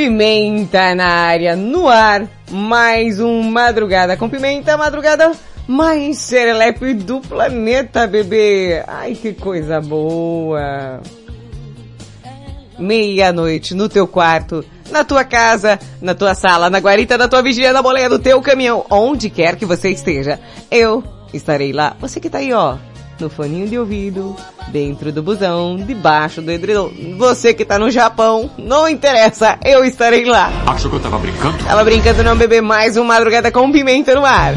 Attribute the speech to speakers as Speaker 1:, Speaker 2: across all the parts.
Speaker 1: Pimenta na área, no ar. Mais um Madrugada com Pimenta, madrugada mais serelepe do planeta, bebê. Ai, que coisa boa. Meia-noite no teu quarto, na tua casa, na tua sala, na guarita da tua vigia, na boleia do teu caminhão, onde quer que você esteja. Eu estarei lá. Você que tá aí, ó, no foninho de ouvido, dentro do busão, debaixo do edredom. Você que tá no Japão, não interessa, eu estarei lá.
Speaker 2: Achou que eu tava brincando?
Speaker 1: Tava brincando não, bebê, mais uma madrugada com pimenta no ar.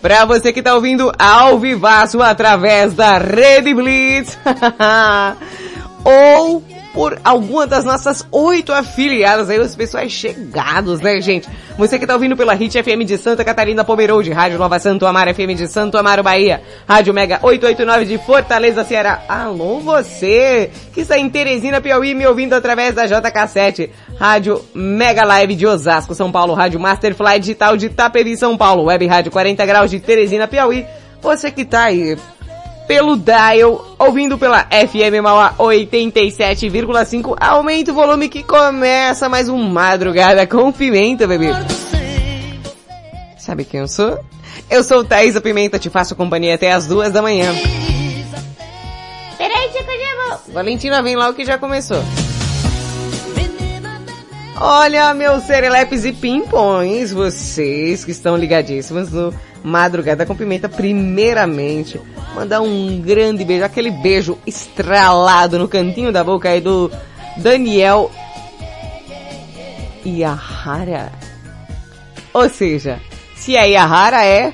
Speaker 1: Pra você que tá ouvindo ao vivaço através da Rede Blitz. Ou por alguma das nossas oito afiliadas aí, os pessoais chegados, né, gente? Você que tá ouvindo pela Hit FM de Santa Catarina, Pomerode, Rádio Nova Santo Amaro FM de Santo Amaro, Bahia, Rádio Mega 889 de Fortaleza, Ceará. Alô, você que está em Teresina, Piauí, me ouvindo através da JK7, Rádio Mega Live de Osasco, São Paulo, Rádio Masterfly Digital de Itapevi, São Paulo, Web Rádio 40 Graus de Teresina, Piauí. Você que tá aí pelo dial, ouvindo pela FM Mauá 87,5. Aumenta o volume que começa mais um Madrugada com Pimenta, bebê. Sabe quem eu sou? Eu sou Thaisa Pimenta, te faço companhia até as duas da manhã. Peraí, tia, cadê a Valentina, vem logo que já começou. Olha, meus serelepes e pimpões, vocês que estão ligadíssimos no Madrugada com Pimenta, primeiramente, mandar um grande beijo, aquele beijo estralado no cantinho da boca aí do Daniel Yahara. Ou seja, se a Yahara é...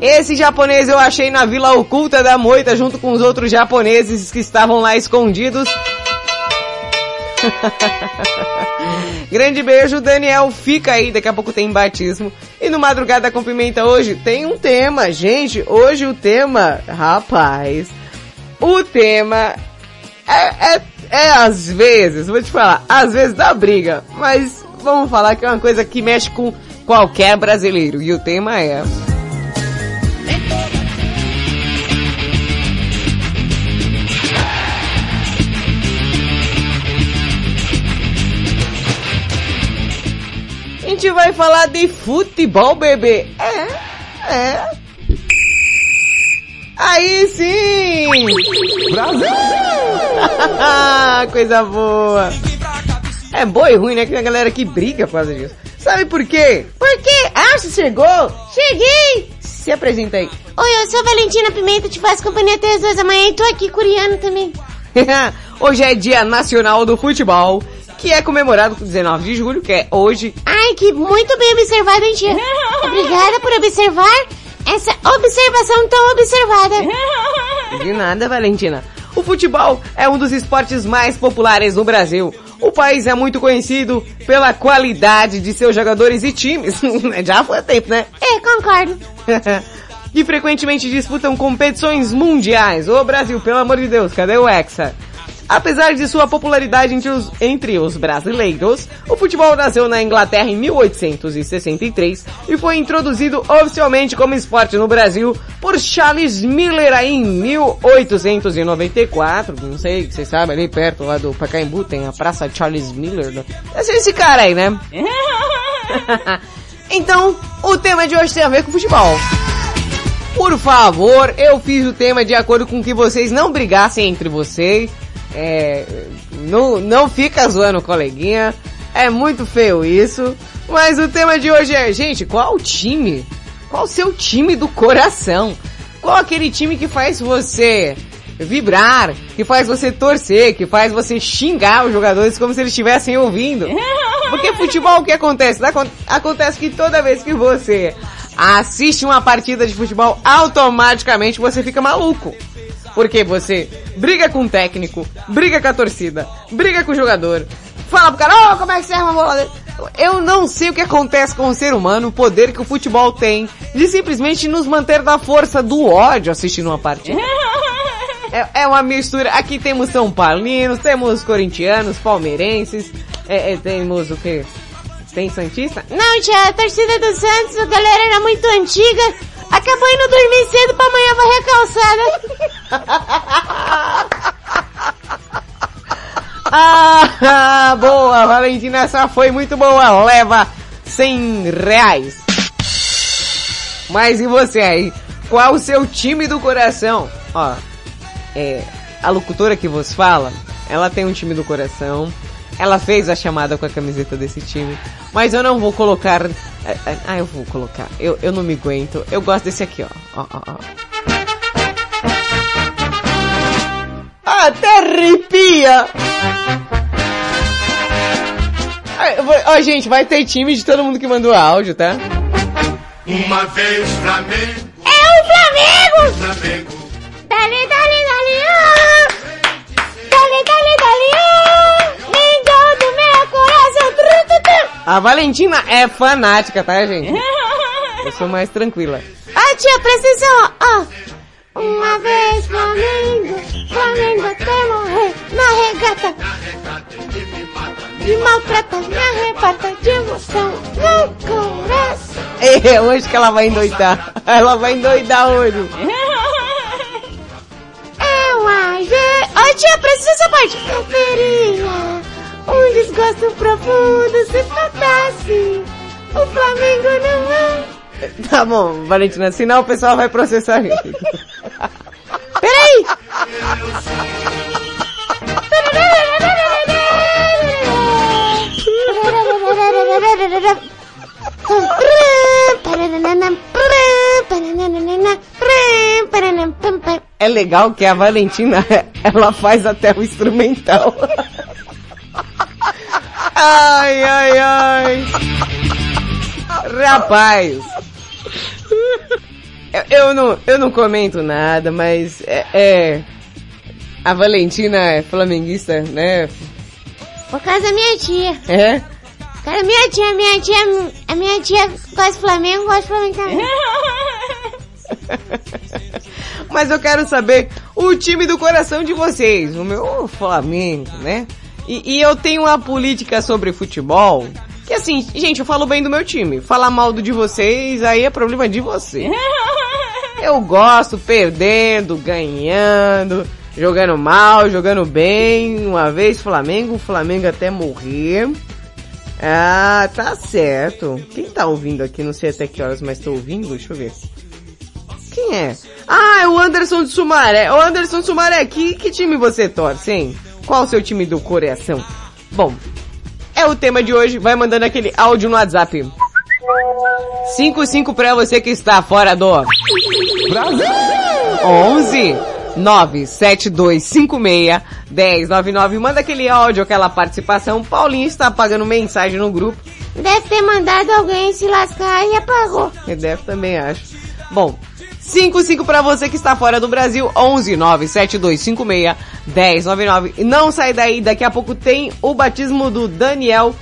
Speaker 1: Esse japonês eu achei na Vila Oculta da Moita junto com os outros japoneses que estavam lá escondidos. Grande beijo, Daniel. Fica aí, daqui a pouco tem batismo. E no Madrugada com Pimenta hoje tem um tema, gente. Hoje o tema, rapaz, o tema é, é, é às vezes, vou te falar, às vezes dá briga, mas vamos falar que é uma coisa que mexe com qualquer brasileiro. E o tema é... A gente vai falar de futebol, bebê. É, é. Aí sim!
Speaker 3: Brasil!
Speaker 1: Coisa boa! É boa e ruim, né? Que tem a galera que briga por causa disso. Sabe por quê? Por quê? Ah, chegou? Cheguei! Se apresenta aí.
Speaker 4: Oi, eu sou a Valentina Pimenta, te faço companhia até as duas da manhã e tô aqui coreano também.
Speaker 1: Hoje é Dia Nacional do Futebol, que é comemorado com 19 de julho, que é hoje.
Speaker 4: Ai, que muito bem observado, hein, tia? Obrigada por observar essa observação tão observada.
Speaker 1: De nada, Valentina. O futebol é um dos esportes mais populares no Brasil. O país é muito conhecido pela qualidade de seus jogadores e times. Já foi tempo, né?
Speaker 4: É, concordo.
Speaker 1: que frequentemente disputam competições mundiais. Ô Brasil, pelo amor de Deus, cadê o Hexa? Apesar de sua popularidade entre os, entre os brasileiros, o futebol nasceu na Inglaterra em 1863 e foi introduzido oficialmente como esporte no Brasil por Charles Miller aí em 1894. Não sei, vocês sabem, ali perto lá do Pacaembu tem a Praça Charles Miller. Né? Esse, esse cara aí, né? então, o tema de hoje tem a ver com futebol. Por favor, eu fiz o tema de acordo com que vocês não brigassem entre vocês. É, não, não fica zoando o coleguinha. É muito feio isso. Mas o tema de hoje é, gente, qual o time? Qual o seu time do coração? Qual aquele time que faz você vibrar, que faz você torcer, que faz você xingar os jogadores como se eles estivessem ouvindo? Porque futebol o que acontece? Acontece que toda vez que você assiste uma partida de futebol, automaticamente você fica maluco. Porque você briga com o técnico, briga com a torcida, briga com o jogador, fala pro cara, oh, como é que você arma a bola Eu não sei o que acontece com o ser humano, o poder que o futebol tem de simplesmente nos manter na força do ódio assistindo uma partida. É, é uma mistura. Aqui temos São Paulinos, temos corintianos, palmeirenses, é, é, temos o que? Tem Santista?
Speaker 4: Não, tia, a torcida do Santos, a galera era muito antiga. Acabou indo dormir cedo pra amanhã varrer a
Speaker 1: calçada. ah, boa, Valentina, essa foi muito boa. Leva 100 reais. Mas e você aí? Qual o seu time do coração? Ó, é, a locutora que vos fala, ela tem um time do coração. Ela fez a chamada com a camiseta desse time. Mas eu não vou colocar. É, é, ah, eu vou colocar. Eu, eu não me aguento. Eu gosto desse aqui, ó. Ó, ó, ó. Até arrepia! Ó, gente, vai ter time de todo mundo que mandou áudio, tá?
Speaker 2: Uma vez Flamengo.
Speaker 4: É o Flamengo!
Speaker 2: Flamengo.
Speaker 1: A Valentina é fanática, tá, gente? Eu sou mais tranquila.
Speaker 4: Ah, tia, precisa, ó. Uma vez Flamengo, Flamengo até morrer na regata. Me maltrata, me arrebata de emoção no coração.
Speaker 1: É hoje que ela vai endoidar. Ela vai endoidar hoje.
Speaker 4: Uma G. Ô tia, precisa essa parte. Preferia um desgosto profundo se faltasse. O Flamengo não é.
Speaker 1: Tá bom, Valentina, senão o pessoal vai processar gente.
Speaker 4: Peraí!
Speaker 1: É legal que a Valentina, ela faz até o instrumental. Ai, ai, ai. Rapaz. Eu, não, eu não comento nada, mas é, é, a Valentina é flamenguista, né?
Speaker 4: Por causa da minha tia.
Speaker 1: É?
Speaker 4: Cara, minha tia, minha tia, a minha tia gosta de Flamengo, gosta de Flamengo também.
Speaker 1: Mas eu quero saber o time do coração de vocês. O meu Flamengo, né? E, e eu tenho uma política sobre futebol que assim, gente, eu falo bem do meu time. Falar mal do de vocês, aí é problema de você. Eu gosto perdendo, ganhando, jogando mal, jogando bem. Uma vez Flamengo, Flamengo até morrer. Ah, tá certo. Quem tá ouvindo aqui? Não sei até que horas, mas tô ouvindo. Deixa eu ver. Quem é? Ah, é o Anderson de Sumaré. O Anderson de Sumaré, que, que time você torce, hein? Qual o seu time do coração? Bom, é o tema de hoje. Vai mandando aquele áudio no WhatsApp. 55 pra você que está fora do Brasil. 11 97256 1099. Manda aquele áudio, aquela participação. Paulinho está apagando mensagem no grupo.
Speaker 4: Deve ter mandado alguém se lascar e apagou.
Speaker 1: Deve também, acho. Bom, 55 para você que está fora do Brasil, 11 97256 1099. E não sai daí, daqui a pouco tem o batismo do Daniel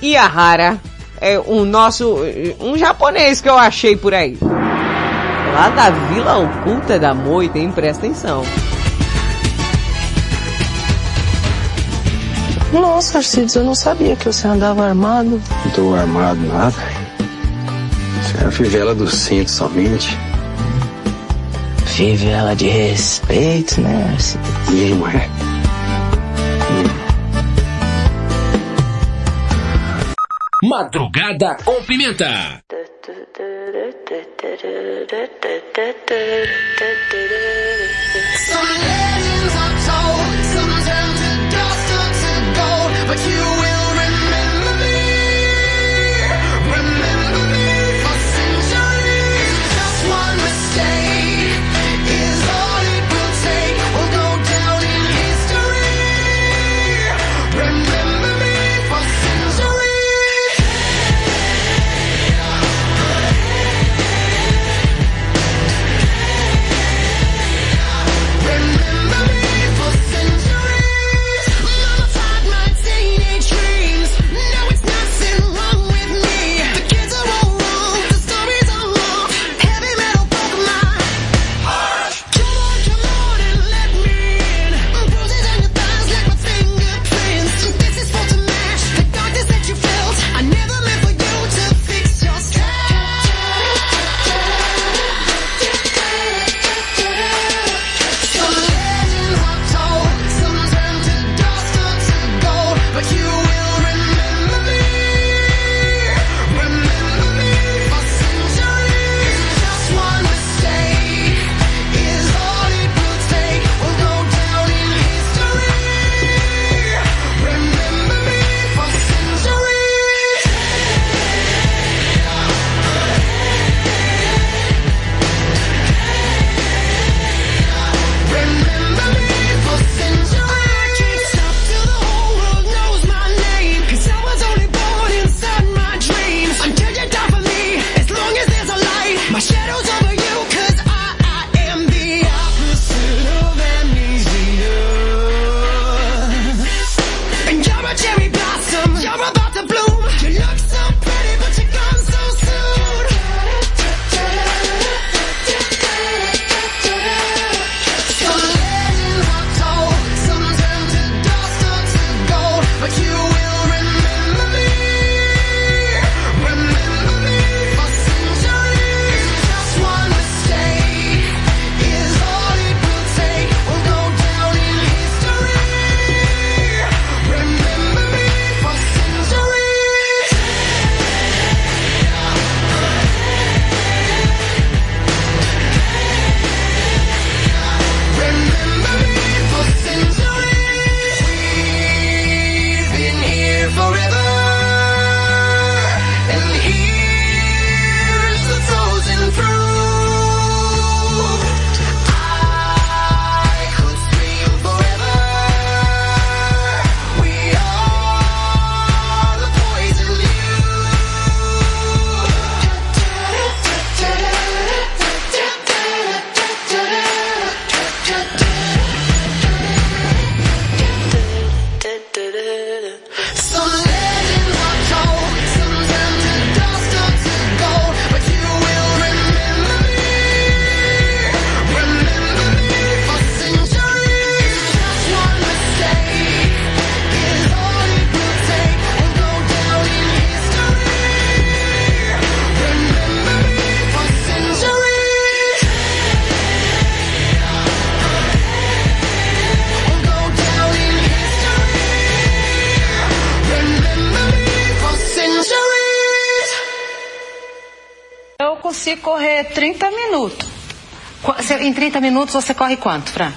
Speaker 1: Iahara. É um nosso, um japonês que eu achei por aí. Lá da Vila Oculta da Moita, hein? Presta atenção.
Speaker 5: Nossa, Arcides, eu não sabia que você andava armado.
Speaker 6: Não tô armado nada. Isso é a fivela do cinto somente.
Speaker 5: Fivela de respeito, né,
Speaker 6: é.
Speaker 7: Madrugada com Pimenta.
Speaker 8: Some legends are told, 30 minutos
Speaker 9: você corre quanto, Fran?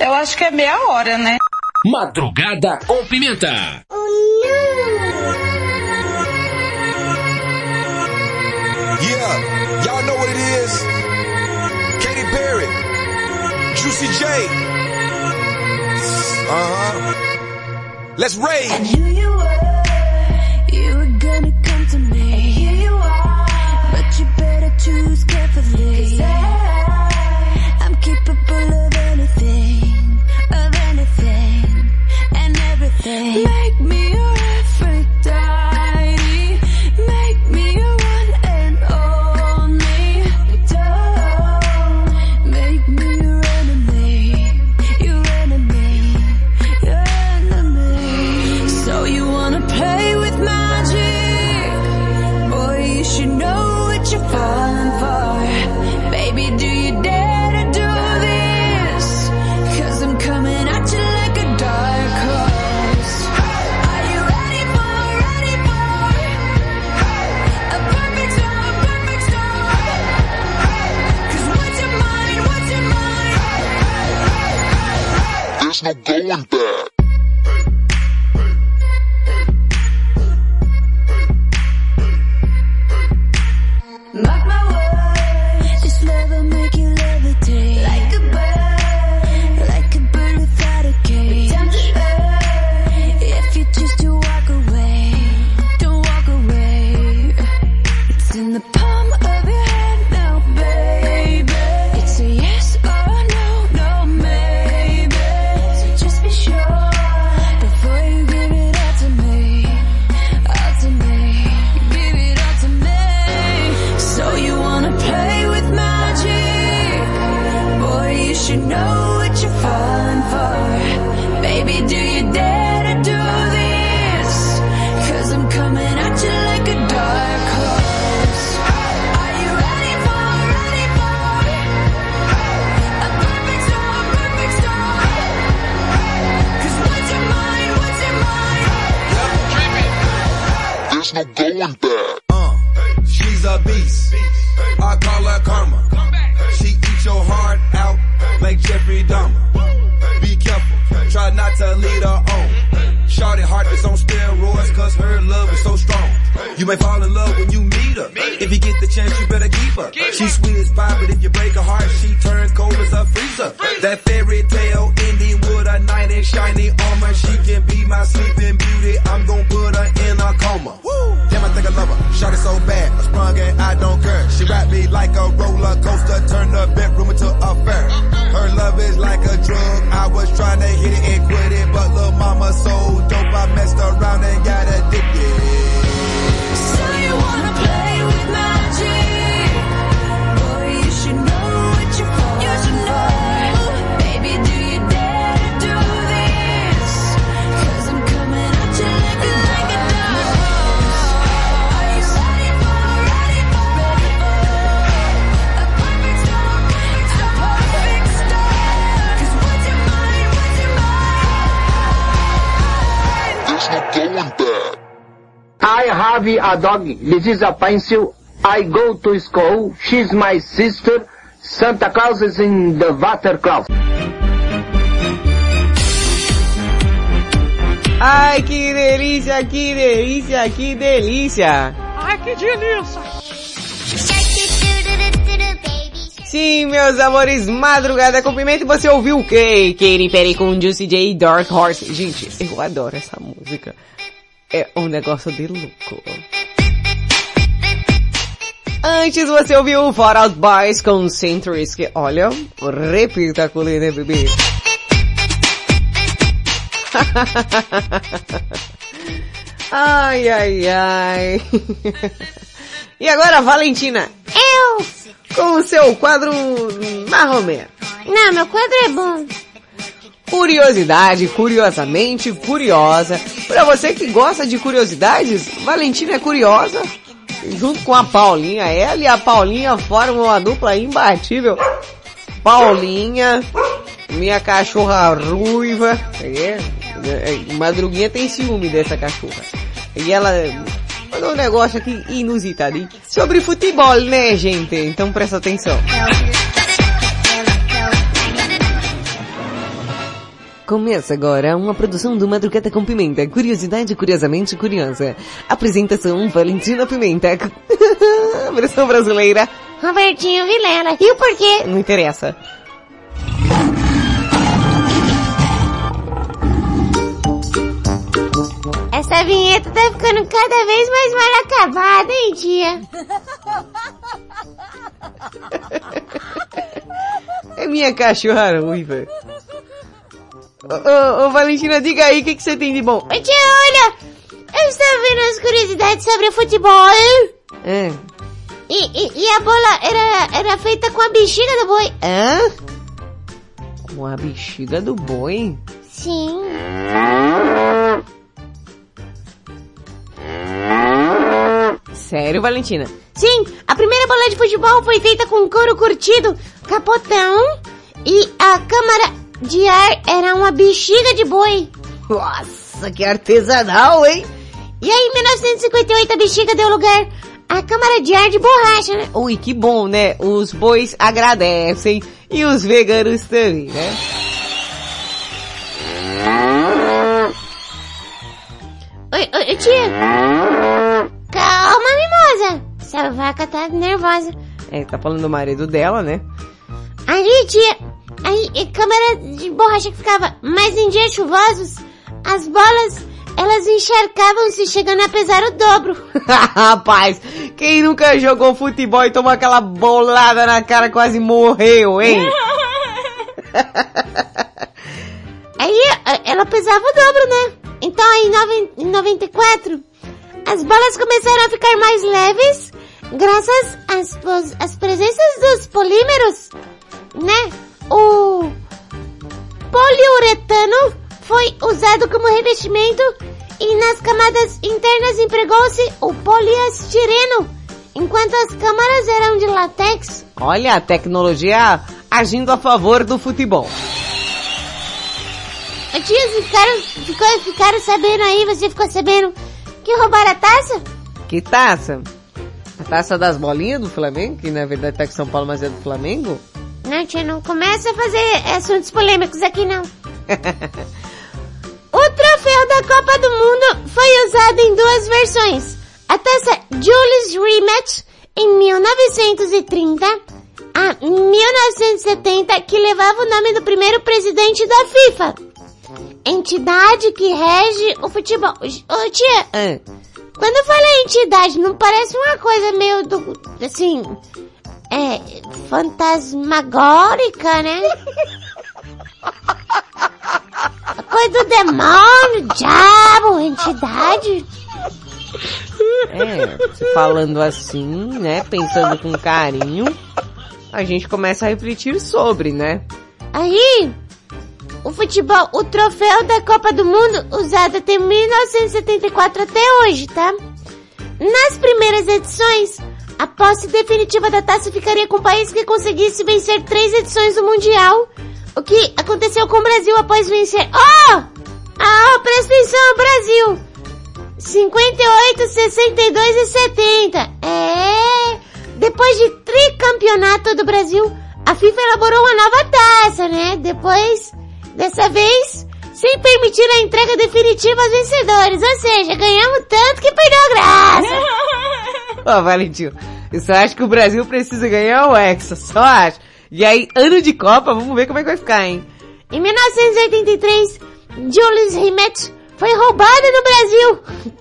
Speaker 8: Eu acho que é meia hora, né?
Speaker 7: Madrugada com Pimenta.
Speaker 10: Oh, yeah, y'all know what it is. Katy Perry, Juicy J. Uh huh. Let's rage.
Speaker 11: to
Speaker 12: school. She's my sister. Santa Claus is in the water closet.
Speaker 1: Ai, que delícia, que delícia, que delícia!
Speaker 13: Ai, que delícia!
Speaker 1: Sim, meus amores, madrugada com pimenta, você ouviu o quê? Katy Perry com Juicy J Dark Horse. Gente, eu adoro essa música. É um negócio de louco. Antes você ouviu o Far Out Boys com Centuries, que olha, repita com né, bebê? ai, ai, ai. e agora, Valentina?
Speaker 4: Eu!
Speaker 1: Com o seu quadro marromé.
Speaker 4: Não, meu quadro é bom.
Speaker 1: Curiosidade, curiosamente curiosa. Pra você que gosta de curiosidades, Valentina é curiosa junto com a Paulinha. Ela e a Paulinha formam uma dupla imbatível. Paulinha, minha cachorra ruiva. É, é Madruguinha tem ciúme dessa cachorra. E ela mandou um negócio aqui inusitado. Sobre futebol, né, gente? Então presta atenção. É Começa agora uma produção do Madrugada com Pimenta. Curiosidade curiosamente curiosa. Apresentação Valentina Pimenta. Versão brasileira.
Speaker 4: Robertinho Vilela. E o porquê?
Speaker 1: Não interessa.
Speaker 4: Essa vinheta tá ficando cada vez mais mal acabada, hein, tia?
Speaker 1: É minha cachorra ruiva. Ô, ô, Valentina, diga aí o que, que você tem de bom.
Speaker 4: Tia, olha! Eu estava vendo as curiosidades sobre o futebol.
Speaker 1: É.
Speaker 4: E, e, e a bola era, era feita com a bexiga do boi.
Speaker 1: Hã? Com a bexiga do boi?
Speaker 4: Sim.
Speaker 1: Sério, Valentina?
Speaker 4: Sim, a primeira bola de futebol foi feita com couro curtido, capotão e a câmara de ar era uma bexiga de boi.
Speaker 1: Nossa, que artesanal, hein?
Speaker 4: E aí, em 1958, a bexiga deu lugar à câmara de ar de borracha, né?
Speaker 1: Ui, que bom, né? Os bois agradecem e os veganos também, né?
Speaker 4: Oi, oi, tia. Calma, mimosa. Essa vaca tá nervosa.
Speaker 1: É, tá falando do marido dela, né?
Speaker 4: Aí, tia, aí, câmera de borracha que ficava, mas em dias chuvosos, as bolas, elas encharcavam-se chegando a pesar o dobro.
Speaker 1: Rapaz, quem nunca jogou futebol e tomou aquela bolada na cara quase morreu, hein?
Speaker 4: Aí, ela pesava o dobro, né? Então, aí, em noven- em 94, as bolas começaram a ficar mais leves, graças às, às presenças dos polímeros, né? O poliuretano foi usado como revestimento e nas camadas internas empregou-se o poliestireno, enquanto as câmaras eram de látex.
Speaker 1: Olha a tecnologia agindo a favor do futebol.
Speaker 4: Ô, Tia, ficaram, ficou, ficaram sabendo aí, você ficou sabendo que roubaram a taça?
Speaker 1: Que taça? A taça das bolinhas do Flamengo, que na verdade tá com São Paulo, mas é do Flamengo?
Speaker 4: Não, tia, não começa a fazer assuntos polêmicos aqui, não. o troféu da Copa do Mundo foi usado em duas versões. A taça Julius Rematch, em 1930, a 1970, que levava o nome do primeiro presidente da FIFA. Entidade que rege o futebol. Ô, tia,
Speaker 1: Ah,
Speaker 4: quando fala entidade, não parece uma coisa meio do, assim, é, fantasmagórica, né? Coisa do demônio, diabo, entidade.
Speaker 1: é, falando assim, né, pensando com carinho, a gente começa a refletir sobre, né?
Speaker 4: Aí, o futebol, o troféu da Copa do Mundo, usado até 1974 até hoje, tá? Nas primeiras edições, a posse definitiva da taça ficaria com o país que conseguisse vencer três edições do Mundial, o que aconteceu com o Brasil após vencer... Oh! Ah, presta atenção, Brasil! 58, 62 e 70. É... Depois de tricampeonato do Brasil, a FIFA elaborou uma nova taça, né? Depois, dessa vez, sem permitir a entrega definitiva aos vencedores. Ou seja, ganhamos tanto que perdeu a graça.
Speaker 1: Ó, Valentim, eu só acho que o Brasil precisa ganhar o Hexa, só acho. E aí, ano de Copa, vamos ver como é que vai ficar, hein?
Speaker 4: Em 1983, Julius Rimet foi roubada no Brasil.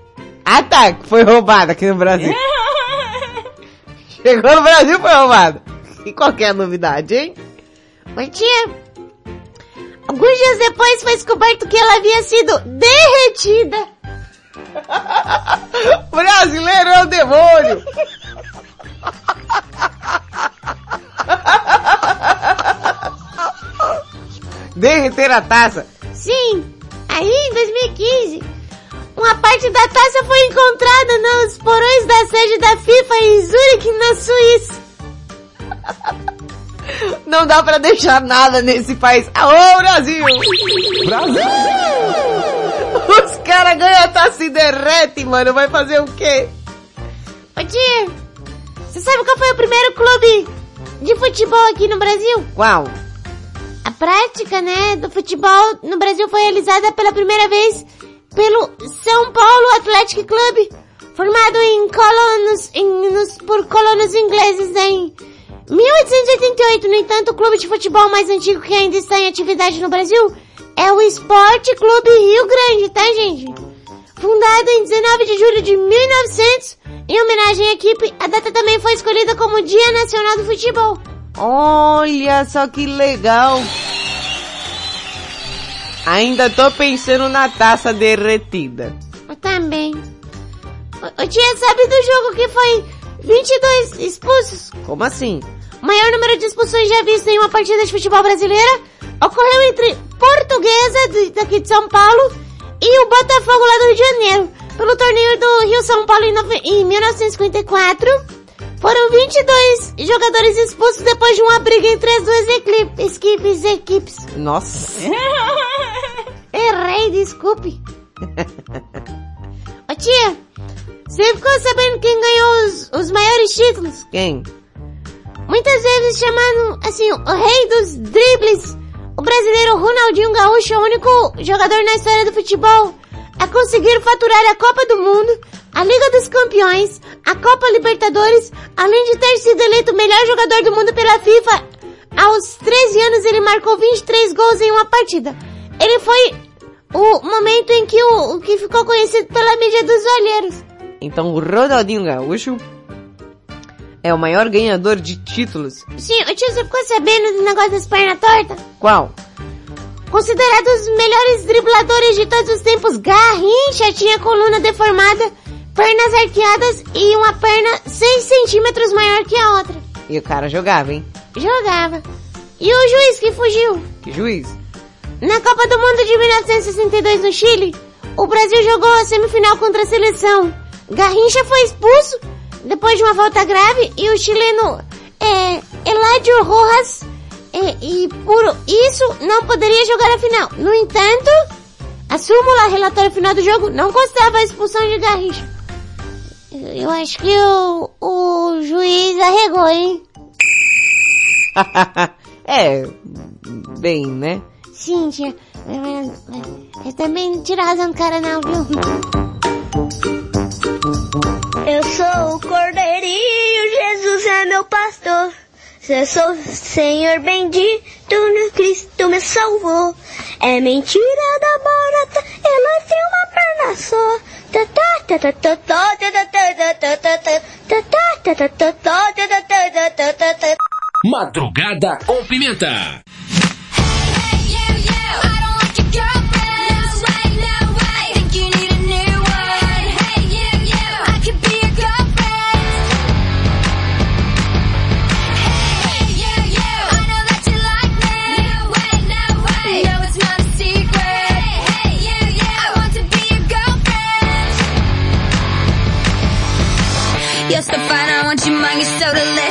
Speaker 1: Ah tá, foi roubada aqui no Brasil. Chegou no Brasil foi roubada. E qual que é a novidade, hein?
Speaker 4: Oi, tia. Alguns dias depois foi descoberto que ela havia sido derretida.
Speaker 1: Brasileiro é o demônio! Derreter a taça.
Speaker 4: Sim, aí em 2015, uma parte da taça foi encontrada nos porões da sede da FIFA em Zurich, na Suíça.
Speaker 1: Não dá pra deixar nada nesse país. Alô, Brasil!
Speaker 3: Brasil!
Speaker 1: Os caras ganham a taça e derrete, mano. Vai fazer o quê?
Speaker 4: Ô tia, você sabe qual foi o primeiro clube de futebol aqui no Brasil?
Speaker 1: Qual?
Speaker 4: A prática, né, do futebol no Brasil foi realizada pela primeira vez pelo São Paulo Athletic Club, formado em colonos, em, nos, por colonos ingleses em 1888. No entanto, o clube de futebol mais antigo que ainda está em atividade no Brasil é o Esporte Clube Rio Grande, tá, gente? Fundado em 19 de julho de 1900, em homenagem à equipe, a data também foi escolhida como Dia Nacional do Futebol.
Speaker 1: Olha só que legal. Ainda tô pensando na taça derretida.
Speaker 4: Eu também. O, o tia sabe do jogo que foi 22 expulsos?
Speaker 1: Como assim?
Speaker 4: Maior número de expulsões já visto em uma partida de futebol brasileira ocorreu entre Portuguesa, daqui de São Paulo, e o Botafogo lá do Rio de Janeiro. Pelo torneio do Rio São Paulo em, em 1954, foram 22 jogadores expulsos depois de uma briga entre as duas equipes. equipes, equipes.
Speaker 1: Nossa.
Speaker 4: Errei, desculpe. Ô tia, você ficou sabendo quem ganhou os, os maiores títulos?
Speaker 1: Quem?
Speaker 4: Muitas vezes chamando, assim, o rei dos dribles. O brasileiro Ronaldinho Gaúcho é o único jogador na história do futebol a conseguir faturar a Copa do Mundo, a Liga dos Campeões, a Copa Libertadores, além de ter sido eleito o melhor jogador do mundo pela FIFA. Aos 13 anos ele marcou 23 gols em uma partida. Ele foi o momento em que o, o que ficou conhecido pela mídia dos olheiros.
Speaker 1: Então o Ronaldinho Gaúcho é o maior ganhador de títulos.
Speaker 4: Sim, o tio, você ficou sabendo do negócio das pernas tortas?
Speaker 1: Qual?
Speaker 4: Considerado os melhores dribladores de todos os tempos, Garrincha tinha coluna deformada, pernas arqueadas e uma perna 6 centímetros maior que a outra.
Speaker 1: E o cara jogava, hein?
Speaker 4: Jogava. E o juiz que fugiu?
Speaker 1: Que juiz?
Speaker 4: Na Copa do Mundo de 1962 no Chile, o Brasil jogou a semifinal contra a seleção. Garrincha foi expulso depois de uma falta grave e o chileno é, Eladio Rojas é, e por isso não poderia jogar a final. No entanto, a súmula relatório final do jogo não constava a expulsão de Garrincha. Eu, eu acho que o, o juiz arregou, hein?
Speaker 1: é, bem, né?
Speaker 4: Sim, tia. Eu também não tira razão do cara não, viu?
Speaker 11: Eu sou o cordeirinho, Jesus é meu pastor. Eu sou o Senhor bendito, no Cristo me salvou. É mentira da barata, ela tem uma perna só. Tá, tá, tá, You're so fine, I want your mind, you're so delicious.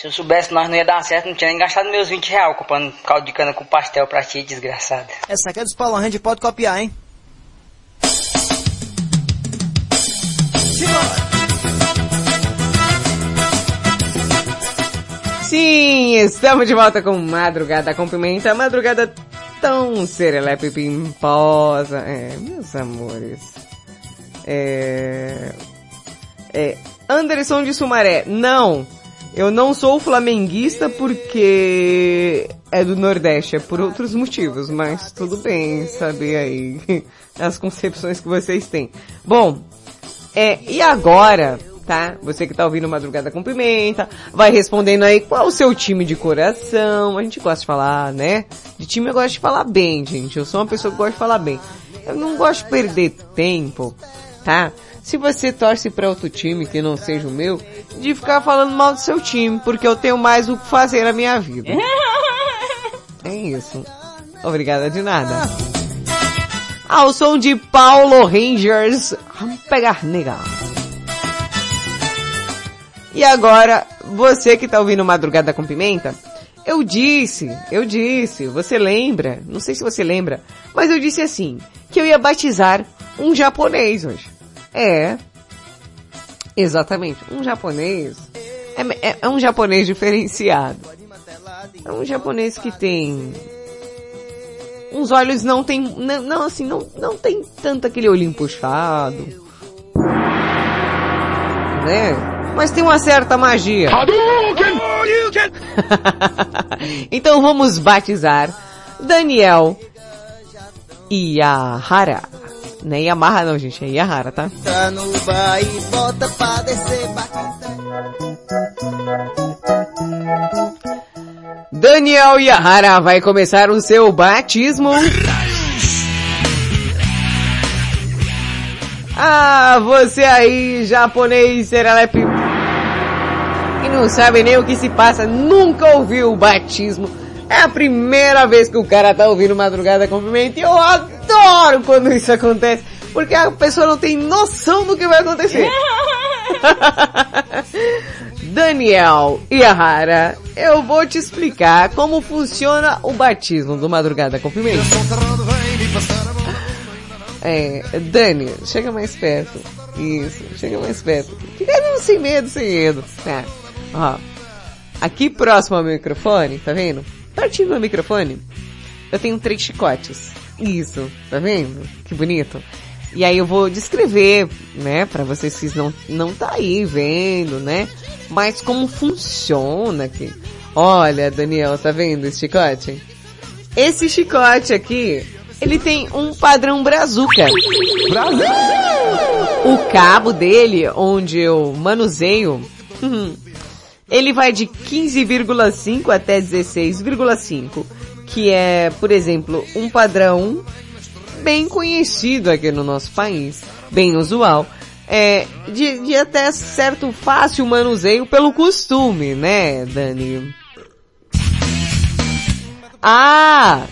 Speaker 14: Se eu soubesse que nós não ia dar certo, não tinha nem gastado meus 20 reais comprando caldo de cana com pastel pra ti, desgraçada.
Speaker 15: Essa aqui é dos Paulo, gente pode copiar, hein?
Speaker 1: Sim, estamos de volta com Madrugada com Pimenta. Madrugada tão serelepe pimposa. É, meus amores. É... É... Anderson de Sumaré, não. Eu não sou flamenguista porque é do Nordeste, é por outros motivos, mas tudo bem saber aí as concepções que vocês têm. Bom, é, e agora, tá? Você que tá ouvindo Madrugada com Pimenta, vai respondendo aí qual o seu time de coração. A gente gosta de falar, né? De time eu gosto de falar bem, gente. Eu sou uma pessoa que gosta de falar bem. Eu não gosto de perder tempo, tá? Se você torce para outro time que não seja o meu, de ficar falando mal do seu time, porque eu tenho mais o que fazer na minha vida. É isso. Obrigada de nada. Ao som de Paulo Rangers, vamos pegar nega. E agora, você que tá ouvindo Madrugada com Pimenta, eu disse, eu disse, você lembra, não sei se você lembra, mas eu disse assim, que eu ia batizar um japonês hoje. É. Exatamente. Um japonês. É, é, é um japonês diferenciado. É um japonês que tem uns olhos não tem, não, não assim, não, não tem tanto aquele olhinho puxado. Né? Mas tem uma certa magia. então vamos batizar Daniel Yahara. Não é Yamaha não, gente, é Yahara, tá?
Speaker 15: Tá no bar e bota pra descer,
Speaker 1: Daniel Yahara vai começar o seu batismo. Ah, você aí, japonês, serelepe, que não sabe nem o que se passa, nunca ouviu o batismo. É a primeira vez que o cara tá ouvindo Madrugada com Pimenta e eu adoro quando isso acontece, porque a pessoa não tem noção do que vai acontecer. Daniel Yahara, eu vou te explicar como funciona o batismo do Madrugada com Pimenta. É, Dani, chega mais perto. Isso, chega mais perto. Fica não, sem medo, sem medo. Tá. Ó, aqui próximo ao microfone, tá vendo? Pertinho do microfone, eu tenho três chicotes. Isso, tá vendo? Que bonito. E aí eu vou descrever, né, para vocês que não, não tá aí vendo, né? Mas como funciona aqui. Olha, Daniel, tá vendo esse chicote? Esse chicote aqui, ele tem um padrão brazuca. Brasil! O cabo dele, onde eu manuseio, ele vai de 15,5 até 16,5, que é, por exemplo, um padrão bem conhecido aqui no nosso país, bem usual, é, de, de até certo fácil manuseio pelo costume, né, Dani? Ah!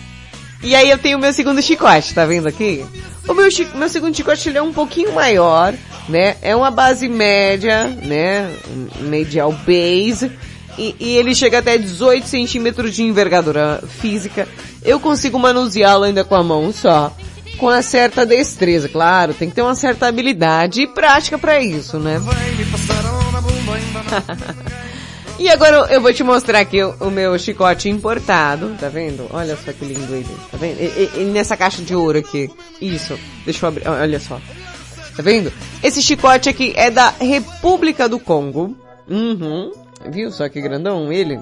Speaker 1: E aí eu tenho o meu segundo chicote, tá vendo aqui? O meu, meu segundo chicote ele é um pouquinho maior, né? É uma base média, né? Medial base. E, e ele chega até 18 centímetros de envergadura física. Eu consigo manuseá-lo ainda com a mão só. Com uma certa destreza, claro. Tem que ter uma certa habilidade e prática pra isso, né? E agora eu- vou te mostrar aqui o, o meu chicote importado, tá vendo? Olha só que lindo ele, tá vendo? E, e- e nessa caixa de ouro aqui. Isso, deixa eu abrir, olha só. Tá vendo? Esse chicote aqui é da República do Congo. Uhum. Viu só que grandão ele?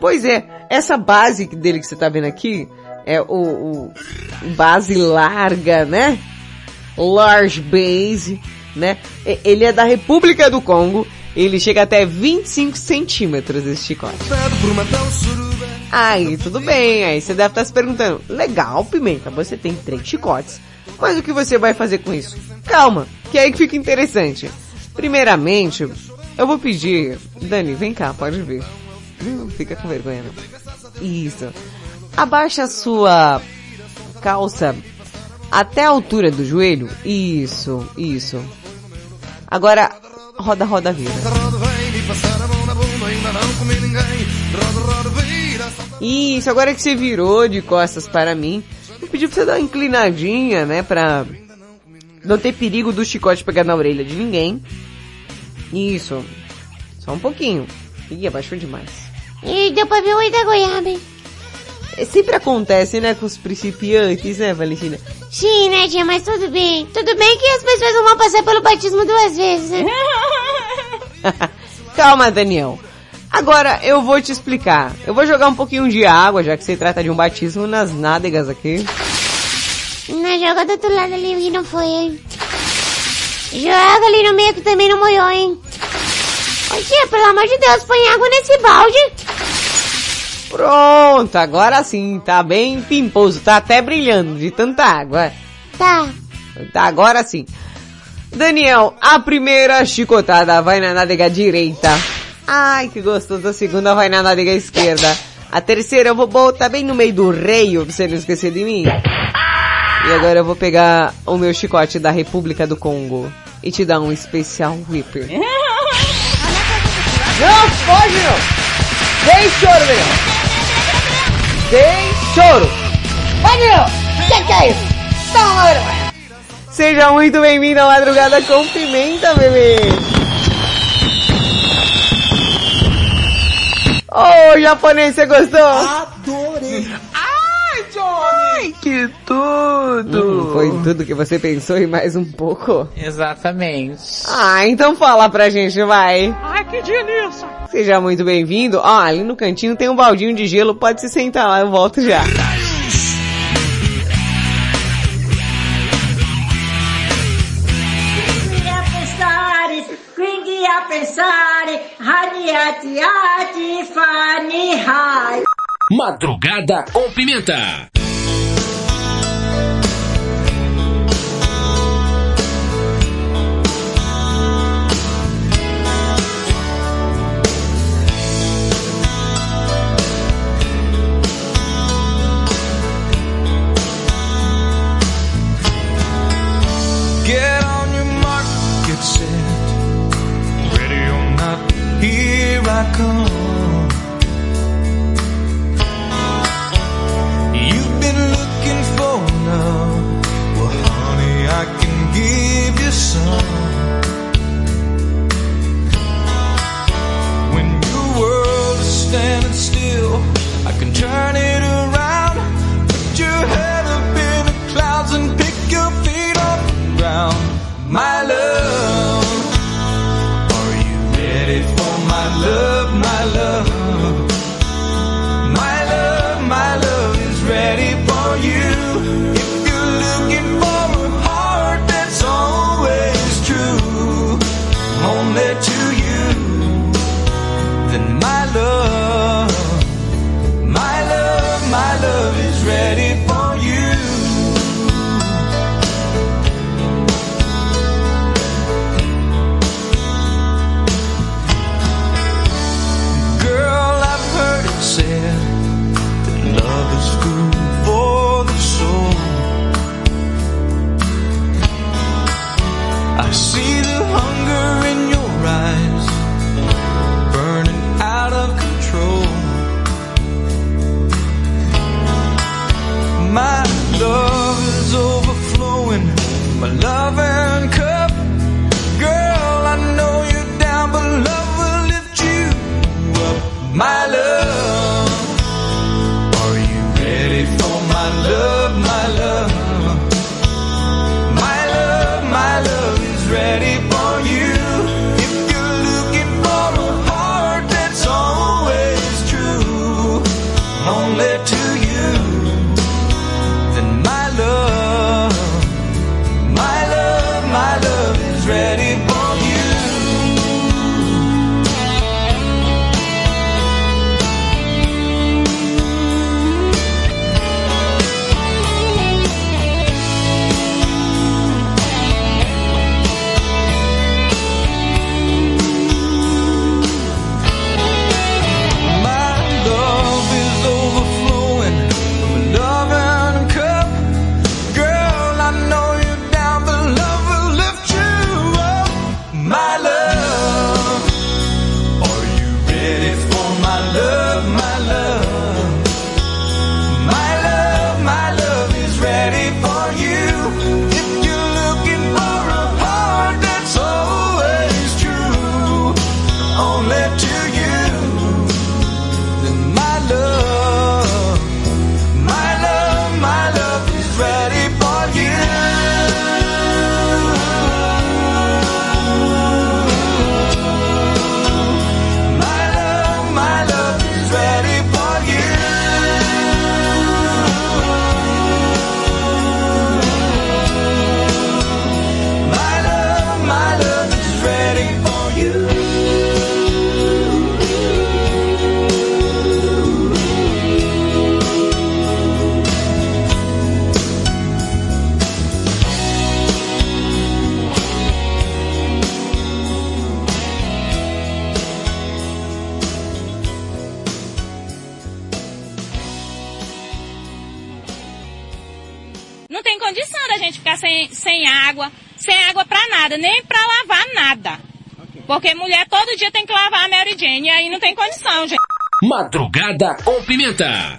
Speaker 1: Pois é, essa base dele que você tá vendo aqui é o, o base larga, né? Large base, né? Ele é da República do Congo. Ele chega até 25 centímetros esse chicote. Aí, tudo bem. Aí você deve estar se perguntando, legal, Pimenta, você tem três chicotes. Mas o que você vai fazer com isso? Calma, que é aí que fica interessante. Primeiramente, eu vou pedir... Dani, vem cá, pode vir. Não fica com vergonha não. Isso. Abaixa a sua calça até a altura do joelho. Isso, isso. Agora, roda, roda, vira. Isso, agora que você virou de costas para mim, eu pedi pra você dar uma inclinadinha, né, pra não ter perigo do chicote pegar na orelha de ninguém. Isso. Só um pouquinho. Ih, abaixou demais.
Speaker 4: E deu pra ver o oi da goiaba, hein?
Speaker 1: É, Sempre acontece, né, com os principiantes, né, Valentina?
Speaker 4: Sim, né, tia, mas tudo bem. Tudo bem que as pessoas não vão passar pelo batismo duas vezes, né?
Speaker 1: Calma, Daniel. Agora eu vou te explicar. Eu vou jogar um pouquinho de água, já que se trata de um batismo nas nádegas aqui.
Speaker 4: Não, joga do outro lado ali que não foi, hein? Joga ali no meio que também não molhou, hein? Ô tia, pelo amor de Deus, põe água nesse balde.
Speaker 1: Pronto, agora sim, tá bem pimposo, tá até brilhando de tanta água.
Speaker 4: Tá.
Speaker 1: Tá, agora sim. Daniel, a primeira chicotada vai na nádega direita. Ai, que gostoso. A segunda vai na nádega esquerda. A terceira eu vou botar bem no meio do reio, pra você não esquecer de mim. E agora eu vou pegar o meu chicote da República do Congo e te dar um especial whip. Não, pode não! Sem choro, Daniel! Sem choro! Vai, Daniel! Que que é isso? Toma, vergonha! Seja muito bem-vindo à Madrugada com Pimenta, bebê! Ô, japonês, você gostou?
Speaker 3: Adorei.
Speaker 1: Ai, que tudo! foi tudo que você pensou e mais um pouco?
Speaker 16: Exatamente.
Speaker 1: Ah, então fala pra gente, vai!
Speaker 16: Ai, que delícia!
Speaker 1: Seja muito bem-vindo. Ó, ali no cantinho tem um baldinho de gelo, pode se sentar lá, eu volto já.
Speaker 7: Madrugada com pimenta.
Speaker 10: Here I. You've been looking for love. Well, honey, I can give you some. When your world is standing still, I can turn it around. Put your head up in the clouds and pick your feet off the ground.
Speaker 17: Porque mulher todo dia tem que lavar a Mary Jane e aí não tem condição, gente.
Speaker 7: Madrugada com pimenta.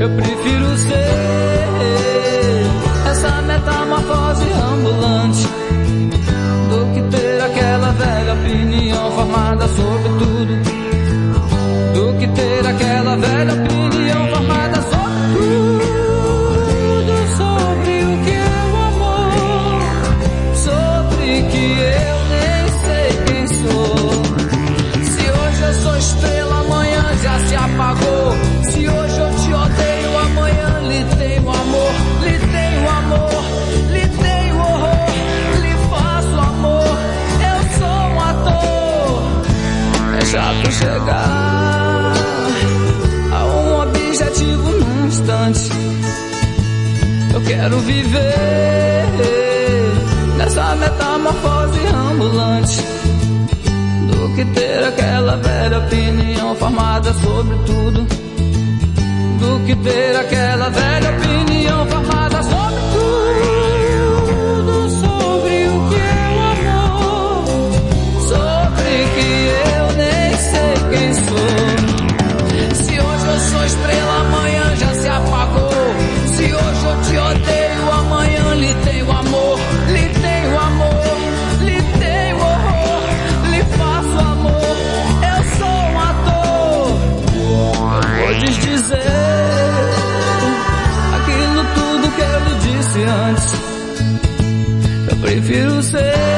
Speaker 18: Eu prefiro ser essa metamorfose ambulante Chato chegar a um objetivo num instante. Eu quero viver nessa metamorfose ambulante do que ter aquela velha opinião formada sobre tudo. Do que ter aquela velha estrela, amanhã já se apagou. Se hoje eu te odeio, amanhã lhe tenho amor. Lhe tenho amor, lhe tenho horror. Lhe faço amor, eu sou um ator. Eu vou desdizer aquilo tudo que eu lhe disse antes. Eu prefiro ser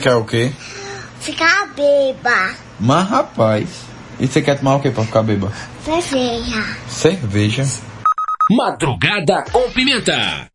Speaker 19: quer o quê?
Speaker 4: Ficar beba.
Speaker 19: Mas rapaz, e você quer tomar o quê pra ficar beba?
Speaker 4: Cerveja.
Speaker 19: Cerveja.
Speaker 7: Madrugada com pimenta.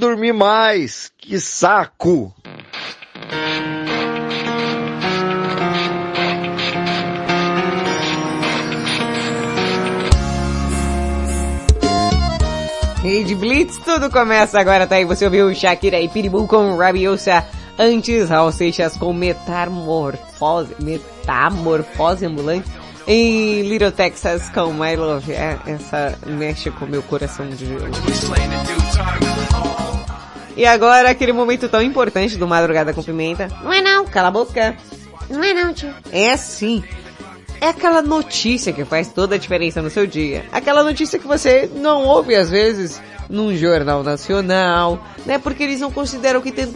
Speaker 20: Dormir mais. Que saco!
Speaker 1: Rede Blitz, tudo começa agora, tá aí? Você ouviu Shakira e Pitbull com Rabiosa. Antes, Raul Seixas com Metamorfose, Metamorfose Ambulante. E Little Texas com My Love. É, essa mexe com meu coração de gelo. E agora, aquele momento tão importante do Madrugada com Pimenta. Não é não, cala a boca.
Speaker 4: Não é não, tio.
Speaker 1: É sim. É aquela notícia que faz toda a diferença no seu dia. Aquela notícia que você não ouve às vezes num jornal nacional, né? Porque eles não consideram que tem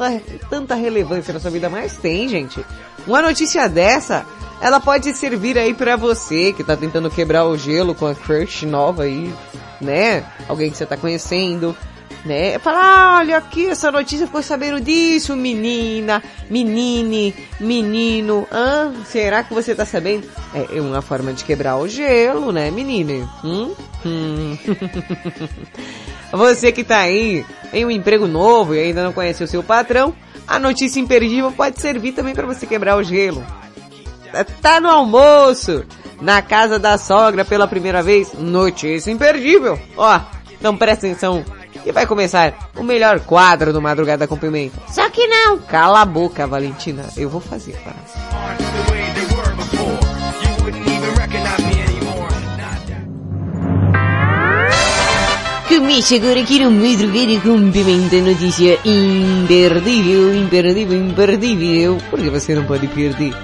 Speaker 1: tanta, relevância na sua vida, mas tem, gente. Uma notícia dessa, ela pode servir aí pra você que tá tentando quebrar o gelo com a crush nova aí, né? Alguém que você tá conhecendo, né? Fala, olha aqui, essa notícia ficou sabendo disso, menina, menine, menino. Ah, será que você tá sabendo? É uma forma de quebrar o gelo, né, menine? Hum? Hum. Você que tá aí em um emprego novo e ainda não conhece o seu patrão, a notícia imperdível pode servir também para você quebrar o gelo. Tá no almoço, na casa da sogra pela primeira vez, notícia imperdível. Ó, então presta atenção que vai começar o melhor quadro do Madrugada com Pimenta.
Speaker 4: Só que não.
Speaker 1: Cala a boca, Valentina. Eu vou fazer, tá? Começa agora aqui no Madrugada com Pimenta, notícia imperdível, imperdível, imperdível. Porque você não pode perder.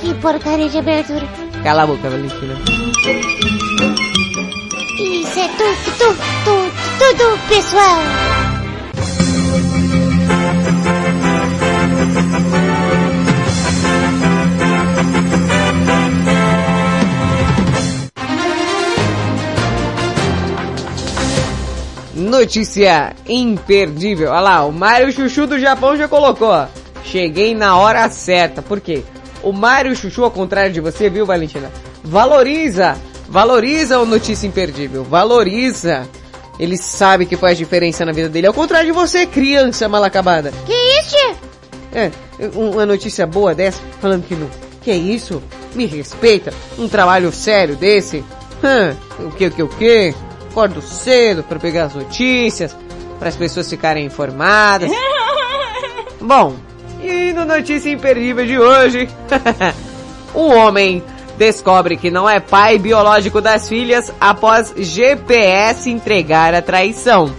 Speaker 4: Que porcaria de abertura.
Speaker 1: Cala a boca, Valentina.
Speaker 4: Isso é tudo, tudo, tudo, tudo, pessoal.
Speaker 1: Notícia imperdível. Olha lá, o Mário Chuchu do Japão já colocou. Cheguei na hora certa. Por quê? O Mário Chuchu, ao contrário de você, viu, Valentina? Valoriza, valoriza o Notícia Imperdível. Valoriza. Ele sabe que faz diferença na vida dele. Ao contrário de você, criança mal acabada.
Speaker 4: Que isso?
Speaker 1: É, uma notícia boa dessa, falando que não. Que isso? Me respeita. Um trabalho sério desse? Hã, o que, o que, o que? Acordo cedo para pegar as notícias, para as pessoas ficarem informadas. Bom, e no Notícia Imperdível de hoje, um homem descobre que não é pai biológico das filhas após GPS entregar a traição.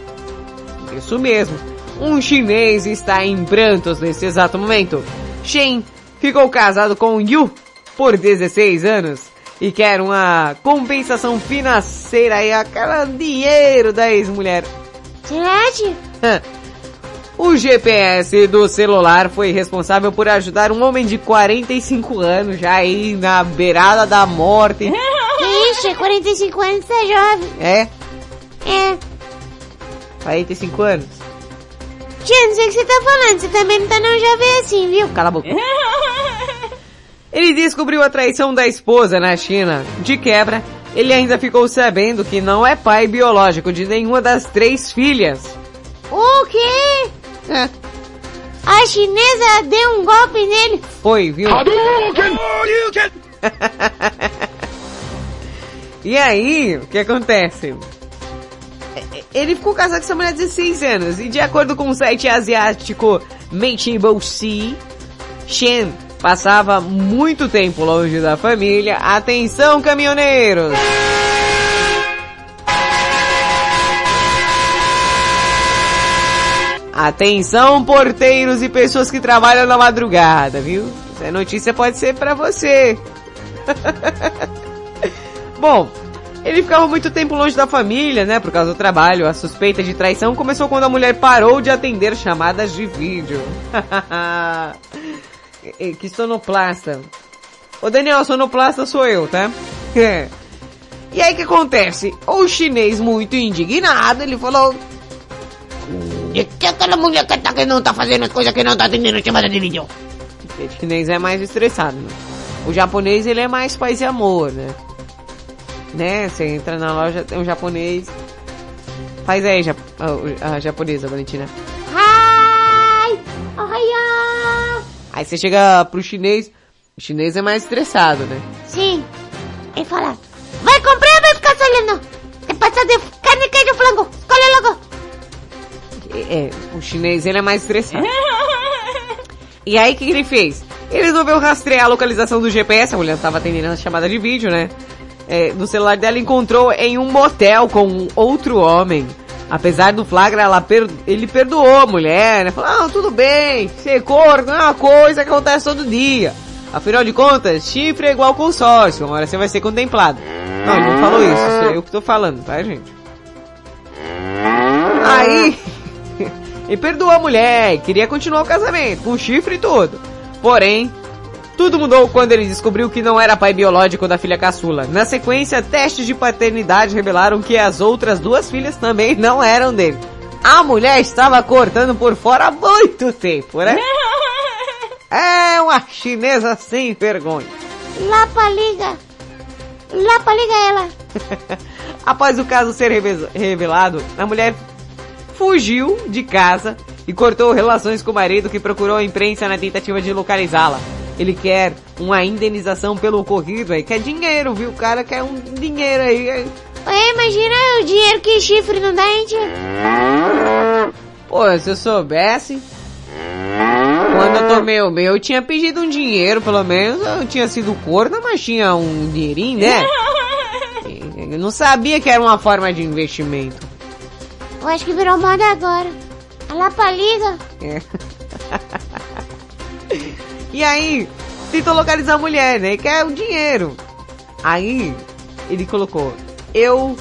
Speaker 1: Isso mesmo, um chinês está em prantos nesse exato momento. Shen ficou casado com Yu por 16 anos e quer uma compensação financeira e aquela dinheiro da ex-mulher.
Speaker 4: Verdade?
Speaker 1: O GPS do celular foi responsável por ajudar um homem de 45 anos já aí na beirada da morte.
Speaker 4: Poxa, 45 anos tá jovem.
Speaker 1: É?
Speaker 4: É.
Speaker 1: 45 anos.
Speaker 4: Tia, não sei o que você tá falando. Você também não tá não jovem assim, viu?
Speaker 1: Cala a boca. Ele descobriu a traição da esposa na China. De quebra, ele ainda ficou sabendo que não é pai biológico de nenhuma das três filhas.
Speaker 4: O quê?
Speaker 1: É.
Speaker 4: A chinesa deu um golpe nele.
Speaker 1: Foi, viu? e aí, o que acontece? Ele ficou casado com essa mulher há 16 anos e de acordo com o site asiático Meichibo Sea, Shen passava muito tempo longe da família. Atenção, caminhoneiros! Atenção, porteiros e pessoas que trabalham na madrugada, viu? Essa notícia pode ser pra você. Bom, ele ficava muito tempo longe da família, né, por causa do trabalho. A suspeita de traição começou quando a mulher parou de atender chamadas de vídeo. que sonoplasta. Ô Daniel, sonoplasta sou eu, tá? e aí que acontece? O chinês muito indignado, ele falou...
Speaker 21: E que aquela mulher que, tá, que não tá fazendo as coisas que não tá atendendo chamada de vídeo?
Speaker 1: O chinês é mais estressado, né? O japonês, ele é mais paz e amor, né? Né? Você entra na loja, tem um japonês... Faz aí, jap a, a japonesa, Valentina.
Speaker 4: Ai! Ai!
Speaker 1: Aí você chega pro chinês, o chinês é mais estressado, né?
Speaker 4: Sim. Ele fala, vai comprar ou vai ficar só olhando? Que passa de carne, queijo, flango? Escolhe logo.
Speaker 1: É, o chinês ele é mais estressado. e aí o que, que ele fez? Ele resolveu rastrear a localização do GPS, a mulher estava atendendo a chamada de vídeo, né? É, no celular dela encontrou em um motel com um outro homem. Apesar do flagra, ela per... ele perdoou a mulher, né? Falou, ah, tudo bem, ser corno é uma coisa que acontece todo dia. Afinal de contas, chifre é igual consórcio, uma hora você vai ser contemplado. Não, ele não falou isso, isso é eu que tô falando, tá, gente? Aí, ele perdoou a mulher, queria continuar o casamento, com chifre e tudo. Porém, tudo mudou quando ele descobriu que não era pai biológico da filha caçula. Na sequência, testes de paternidade revelaram que as outras duas filhas também não eram dele. A mulher estava cortando por fora há muito tempo, né? É uma chinesa sem vergonha.
Speaker 4: Lapa liga. Lapa liga ela.
Speaker 1: Após o caso ser revelado, a mulher fugiu de casa e cortou relações com o marido que procurou a imprensa na tentativa de localizá-la. Ele quer uma indenização pelo ocorrido aí, quer dinheiro, viu? O cara quer um dinheiro aí.
Speaker 4: Ué, imagina o dinheiro que chifre não dá, tia?
Speaker 1: Pô, se eu soubesse... Quando eu tomei o meu, eu tinha pedido um dinheiro, pelo menos. Eu tinha sido corno, mas tinha um dinheirinho, né? Eu não sabia que era uma forma de investimento.
Speaker 4: Eu acho que virou moda agora. A Lapa liga.
Speaker 1: É. E aí, tentou localizar a mulher, né? Quer o dinheiro. Aí, ele colocou, eu,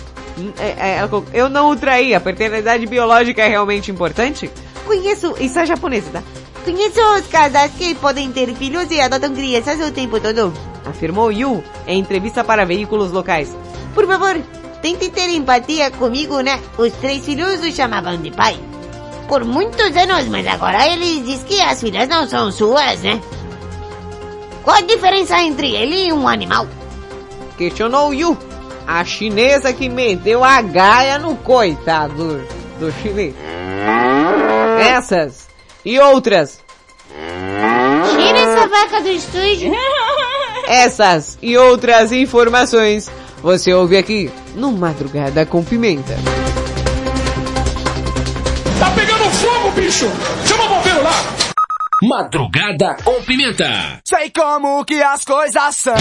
Speaker 1: é, é, colocou, eu não o traí, a paternidade biológica é realmente importante? Conheço, isso é japonês, tá?
Speaker 21: Conheço os casais que podem ter filhos e adotam crianças o tempo todo.
Speaker 1: Afirmou Yu em entrevista para veículos locais.
Speaker 21: Por favor, tente ter empatia comigo, né? Os três filhos o chamavam de pai. Por muitos anos, mas agora eles dizem que as filhas não são suas, né? Qual a diferença entre ele e um animal?
Speaker 1: Questionou Yu, a chinesa que meteu a gaia no coitado do, do chinês. Essas e outras.
Speaker 4: Tira essa vaca do estúdio.
Speaker 1: Essas e outras informações você ouve aqui no Madrugada com Pimenta.
Speaker 22: Tá pegando fogo, bicho! Chama o bombeiro lá!
Speaker 7: Madrugada com Pimenta.
Speaker 3: Sei como que as coisas são,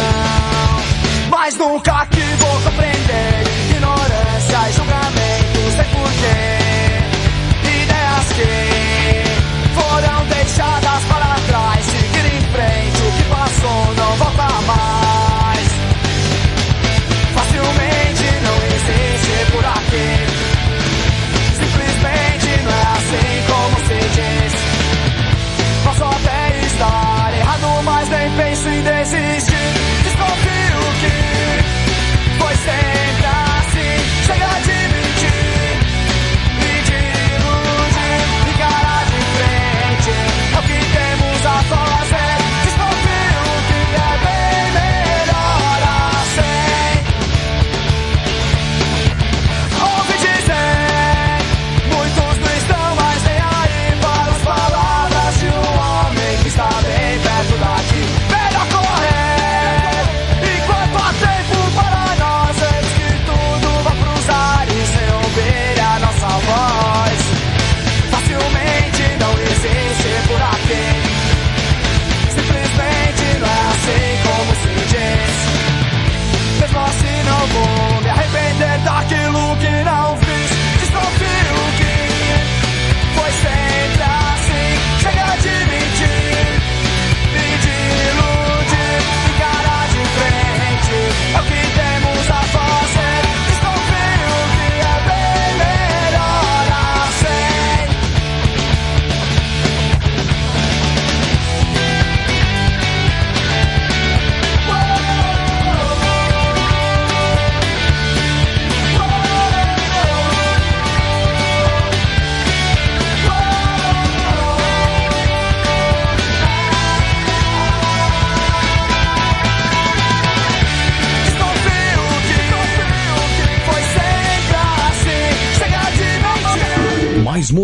Speaker 3: mas nunca que vou compreender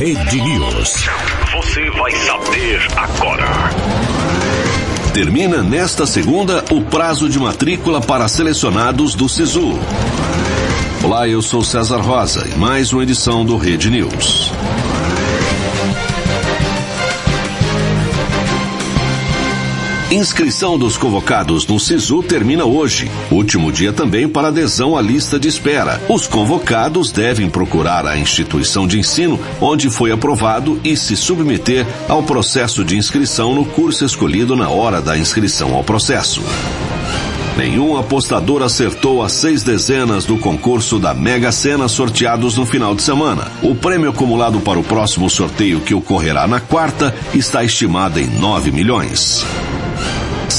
Speaker 7: Rede News.
Speaker 23: Você vai saber agora.
Speaker 24: Termina nesta segunda o prazo de matrícula para selecionados do SISU. Olá, eu sou César Rosa e mais uma edição do Rede News. Inscrição dos convocados no SISU termina hoje. Último dia também para adesão à lista de espera. Os convocados devem procurar a instituição de ensino onde foi aprovado e se submeter ao processo de inscrição no curso escolhido na hora da inscrição ao processo. Nenhum apostador acertou as seis dezenas do concurso da Mega Sena sorteados no final de semana. O prêmio acumulado para o próximo sorteio que ocorrerá na quarta está estimado em 9 milhões.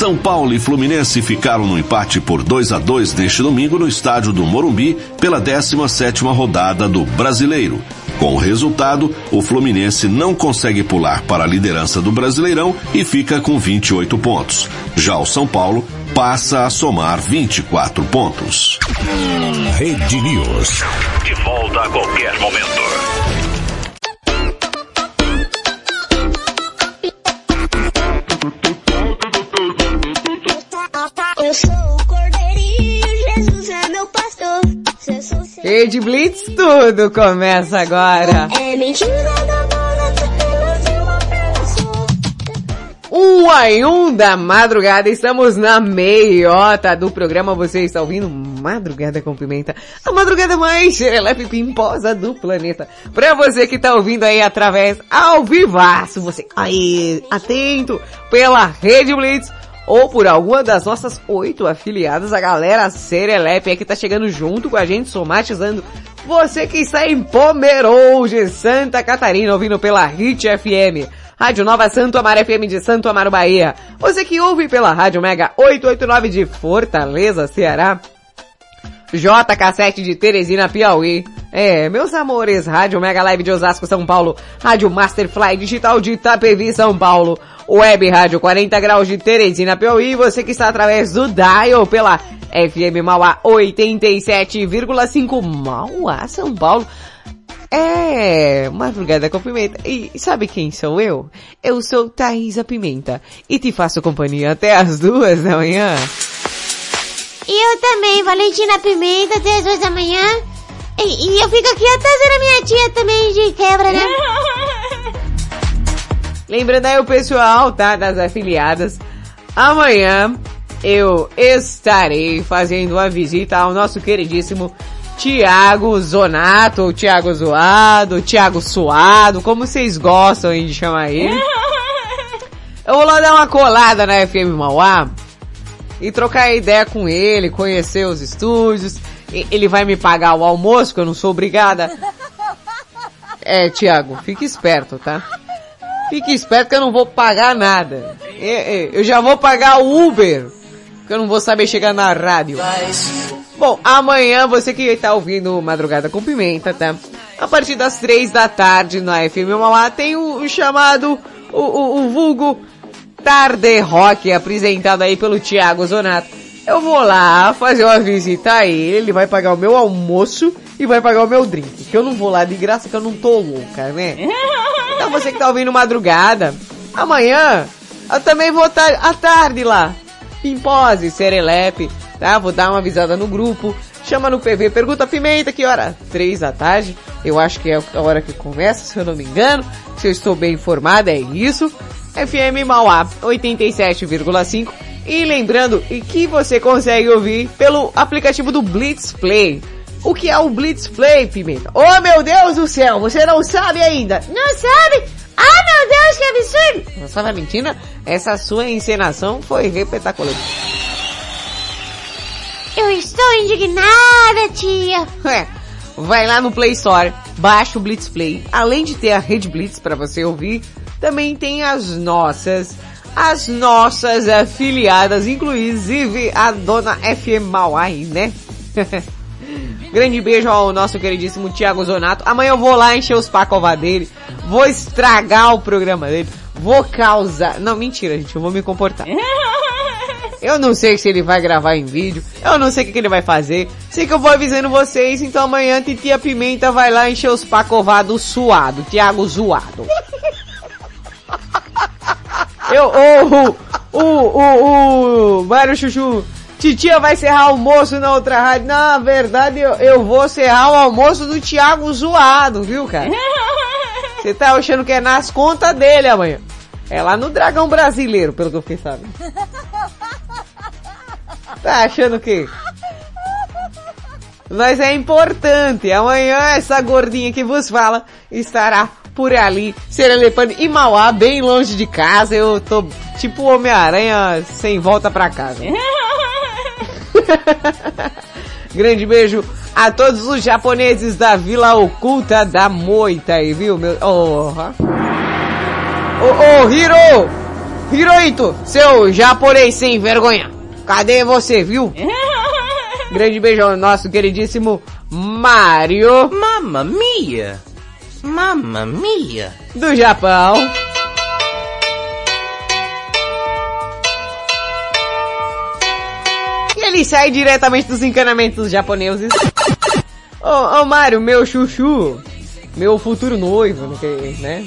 Speaker 24: São Paulo e Fluminense ficaram no empate por 2 a 2 neste domingo no estádio do Morumbi pela 17ª rodada do Brasileiro. Com o resultado, o Fluminense não consegue pular para a liderança do Brasileirão e fica com 28 pontos. Já o São Paulo passa a somar 24 pontos.
Speaker 7: Rede News.
Speaker 23: De volta a qualquer momento.
Speaker 11: Eu sou o cordeirinho, Jesus é meu pastor. Se eu sou seu...
Speaker 1: Rede Blitz, tudo começa agora.
Speaker 11: É mentira da.
Speaker 1: Um a um da madrugada, estamos na meiota do programa, você está ouvindo Madrugada com Pimenta, a madrugada mais xerelepe pimposa do planeta. Pra você que tá ouvindo aí através ao vivaço, você aí atento pela Rede Blitz, ou por alguma das nossas oito afiliadas, a galera Serelepe que tá chegando junto com a gente, somatizando você que está em Pomerode, Santa Catarina, ouvindo pela Hit FM. Rádio Nova Santo Amaro FM de Santo Amaro, Bahia. Você que ouve pela Rádio Mega 889 de Fortaleza, Ceará. JK7 de Teresina, Piauí. É, meus amores, Rádio Mega Live de Osasco, São Paulo. Rádio Masterfly Digital de Itapevi, São Paulo. Web Rádio 40 Graus de Teresina, Piauí. Você que está através do Dial pela FM Mauá 87,5 Mauá, São Paulo. É, madrugada com pimenta. E sabe quem sou eu? Eu sou Thaisa Pimenta. E te faço companhia até as duas da manhã.
Speaker 4: E eu também, Valentina Pimenta, até as duas da manhã. E, e eu fico aqui até ser a minha tia também de quebra, né?
Speaker 1: Lembrando aí o pessoal, tá? Das afiliadas. Amanhã eu estarei fazendo uma visita ao nosso queridíssimo Tiago Zonato, ou Tiago Zoado, Tiago Suado, como vocês gostam de chamar ele. Eu vou lá dar uma colada na FM Mauá e trocar ideia com ele, conhecer os estúdios. Ele vai me pagar o almoço, que eu não sou obrigada. É, Tiago, fique esperto, tá? Fique esperto que eu não vou pagar nada. É, é, Eu já vou pagar o Uber, que eu não vou saber chegar na rádio. Bom, amanhã você que tá ouvindo Madrugada com Pimenta, tá? A partir das três da tarde na FM Mauá tem o, o chamado, o, o, o vulgo Tarde Rock, apresentado aí pelo Thiago Zonato. Eu vou lá fazer uma visita a ele, ele vai pagar o meu almoço e vai pagar o meu drink. Que eu não vou lá de graça, que eu não tô louca, né? Então você que tá ouvindo madrugada, amanhã eu também vou estar à tarde lá. Em pose, serelepe, tá? Vou dar uma avisada no grupo. Chama no PV, pergunta Pimenta que hora? Três da tarde. Eu acho que é a hora que começa, se eu não me engano. Se eu estou bem informada, é isso. FM Mauá 87,5. E lembrando e que você consegue ouvir pelo aplicativo do Blitz Play. O que é o Blitz Play, Pimenta? Oh meu Deus do céu, você não sabe ainda!
Speaker 4: Não sabe? Ah, meu Deus, que absurdo!
Speaker 1: Você estava mentindo? Essa sua encenação foi espetacular.
Speaker 4: Eu estou indignada, tia.
Speaker 1: É, vai lá no Play Store, baixa o Blitz Play. Além de ter a Rede Blitz para você ouvir, também tem as nossas, as nossas afiliadas, inclusive a dona FM Mauai, né? Grande beijo ao nosso queridíssimo Thiago Zonato. Amanhã eu vou lá encher os pacová dele, vou estragar o programa dele, vou causar... Não, mentira, gente, eu vou me comportar. Eu não sei se ele vai gravar em vídeo, eu não sei o que, que ele vai fazer. Sei que eu vou avisando vocês, então amanhã Titia Pimenta vai lá encher os pacová do suado, Thiago Zoado. Eu, o, o, o, o, Mário Chuchu, Titia vai serrar almoço na outra rádio. Na verdade, eu, eu vou serrar o almoço do Thiago Zoado, viu, cara? Você tá achando que é nas contas dele amanhã. É lá no Dragão Brasileiro, pelo que eu fiquei sabendo. Tá achando que? Mas é importante. Amanhã essa gordinha que vos fala estará por ali, serelepando em Mauá, bem longe de casa. Eu tô tipo Homem-Aranha sem volta pra casa. Grande beijo a todos os japoneses da Vila Oculta da Moita aí, viu, meu? Oh, Ô, ô, Hiro! Hiroito, seu japonês sem vergonha. Cadê você, viu? Grande beijo ao nosso queridíssimo Mario.
Speaker 25: Mamma mia! Mamma mia!
Speaker 1: Do Japão. E ele sai diretamente dos encanamentos japoneses. Ô, ô Mario, meu chuchu. Meu futuro noivo, né?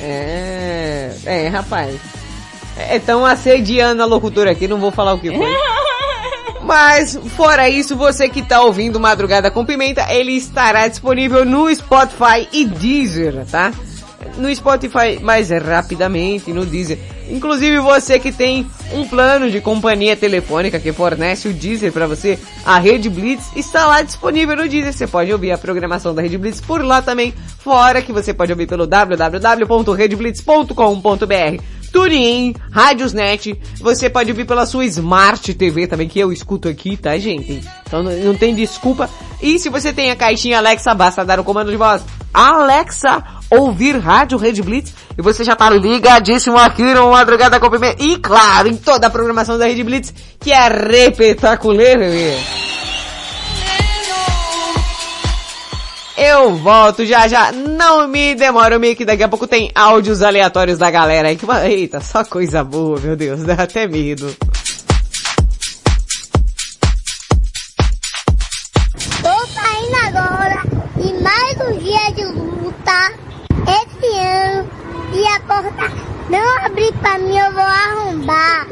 Speaker 1: É, é, rapaz. É, tão assediando a locutora aqui, não vou falar o que foi. Mas, fora isso, você que tá ouvindo Madrugada com Pimenta, ele estará disponível no Spotify e Deezer, tá? No Spotify mais rapidamente, no Deezer. Inclusive você que tem um plano de companhia telefônica que fornece o Deezer para você, a Rede Blitz está lá disponível no Deezer. Você pode ouvir a programação da Rede Blitz por lá também, fora que você pode ouvir pelo www.redblitz.com.br. TuneIn, Rádiosnet, você pode ouvir pela sua Smart TV também, que eu escuto aqui, tá gente? Então não, tem desculpa. E se você tem a caixinha Alexa, basta dar o comando de voz. Alexa, ouvir Rádio Red Blitz e você já tá ligadíssimo aqui no Madrugada com Pimenta. E claro, em toda a programação da Red Blitz, que é repetacular, bebê. Eu volto já já, não me demora, me que daqui a pouco tem áudios aleatórios da galera aí que eita, só coisa boa, meu Deus, dá até medo.
Speaker 26: Tô saindo agora e mais um dia de luta. Esse ano, e a porta não abrir pra mim, eu vou arrombar.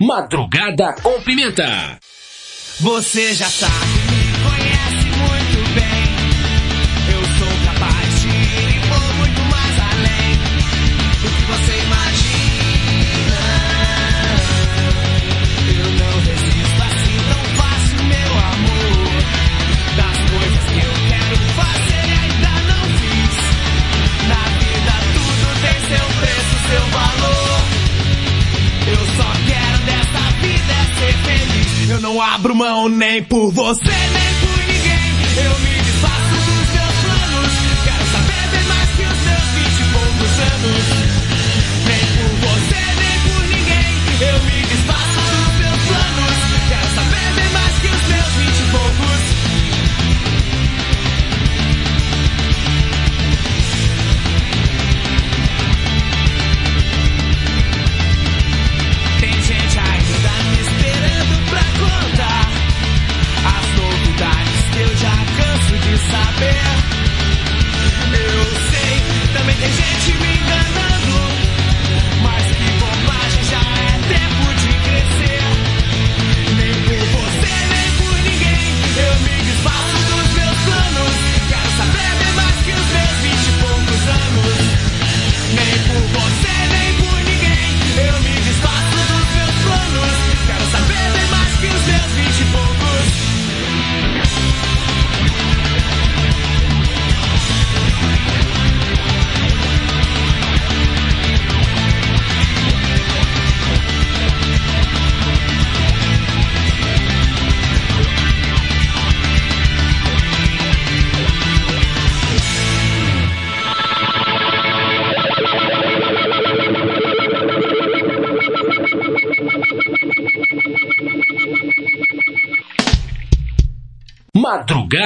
Speaker 7: Madrugada com Pimenta.
Speaker 3: Você já sabe,
Speaker 27: não abro mão nem por você, nem por ninguém. Eu me desfaço dos meus planos. Quero saber bem mais que os meus vinte e poucos anos.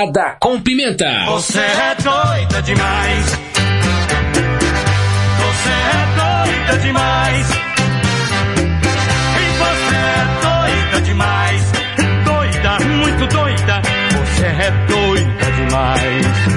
Speaker 28: Madrugada com Pimenta.
Speaker 27: Você é doida demais. Você é doida demais. Você é doida demais. Doida, muito doida. Você é doida demais.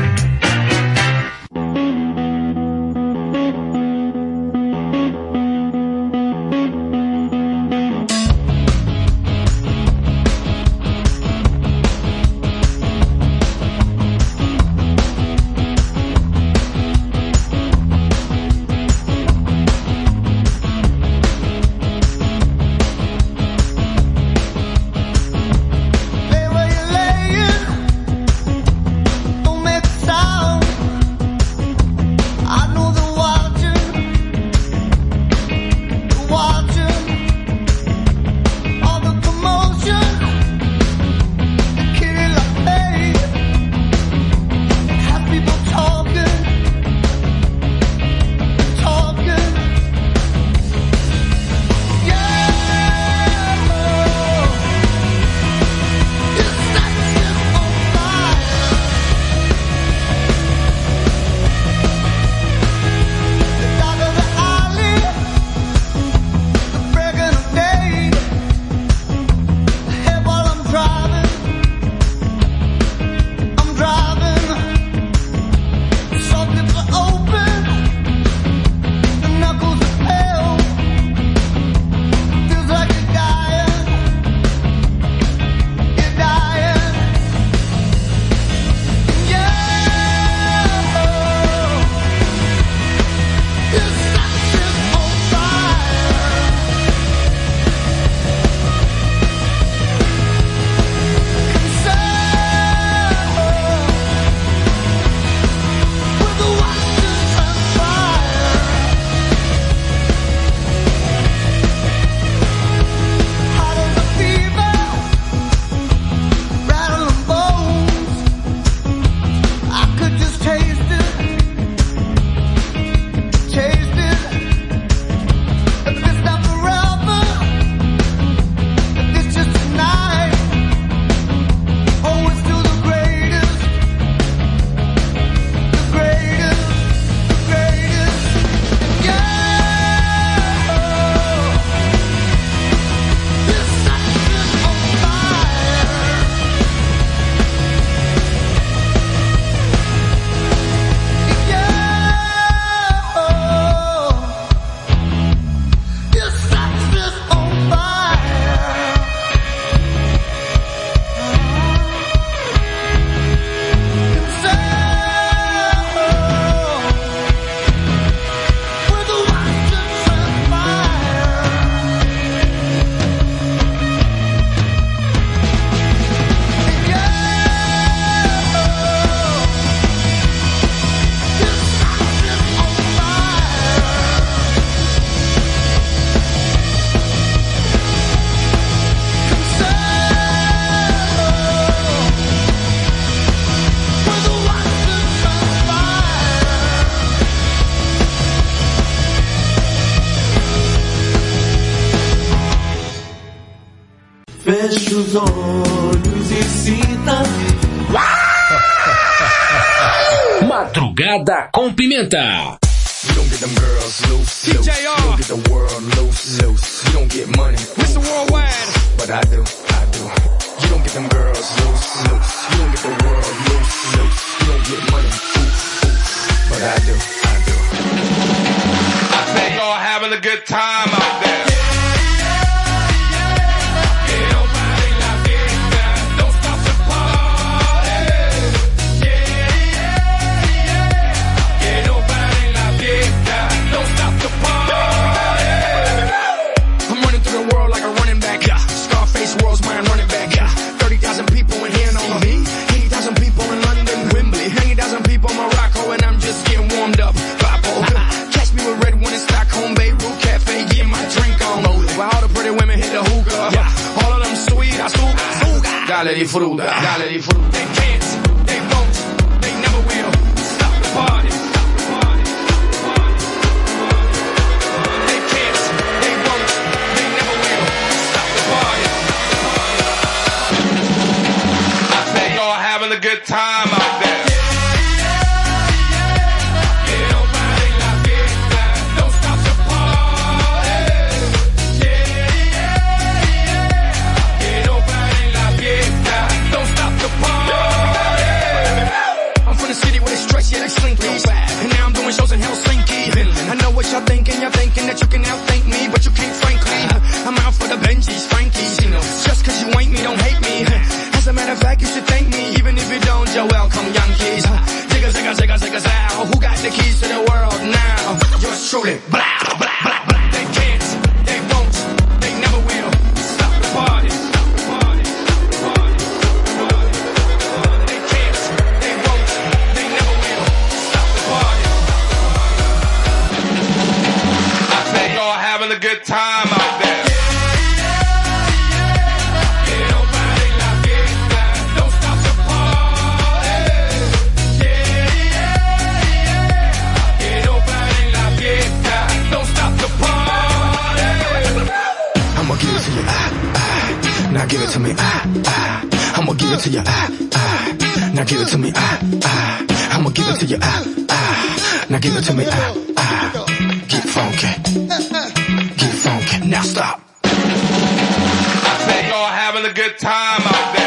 Speaker 29: 80. Now stop.
Speaker 30: I said y'all having a good time out there.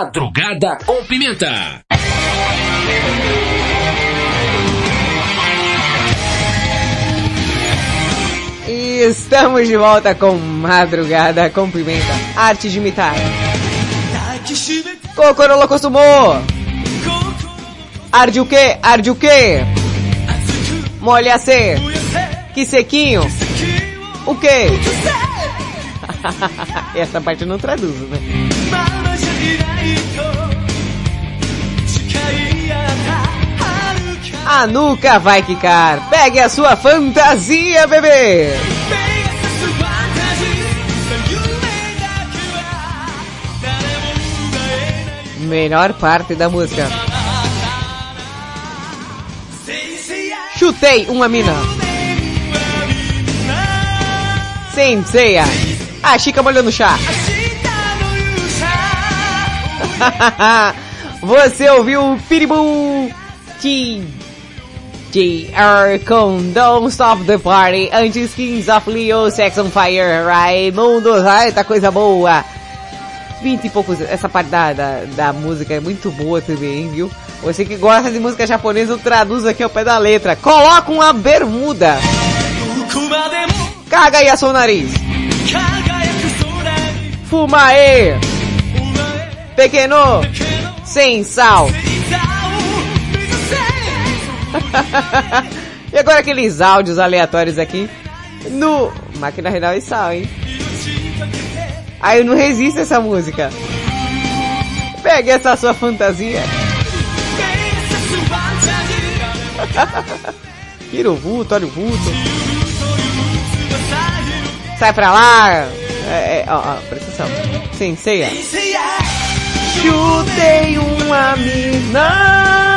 Speaker 28: Madrugada com Pimenta.
Speaker 1: E estamos de volta com Madrugada com Pimenta. Arte de imitar. Cocorolo acostumou. Arde o quê? Arde o quê? Molha se. Que sequinho. O quê? Essa parte não traduz, né? Ah, a nuca vai quicar. Pegue a sua fantasia, bebê! Melhor parte da música. Chutei uma mina. Sem ceia. A Chica molhando chá. Você ouviu o Piribum? 进。JR com Don't Stop the Party, antes Kings of Leo, Sex on Fire, Raimundos, ai, tá coisa boa. Vinte e poucos, essa parte da, da, da, música é muito boa também, viu? Você que gosta de música japonesa, eu traduzo aqui ao pé da letra. Coloca uma bermuda. Caga aí a seu nariz. Fumae. Pequeno. Sem sal. e agora aqueles áudios aleatórios aqui no Máquina Renal e Sal, hein? Aí eu não resisto a essa música. Pegue essa sua fantasia. Tira o vulto, olha o vulto. Sai pra lá. É, é, ó, ó, presta atenção. Senseia. Chutei uma mina.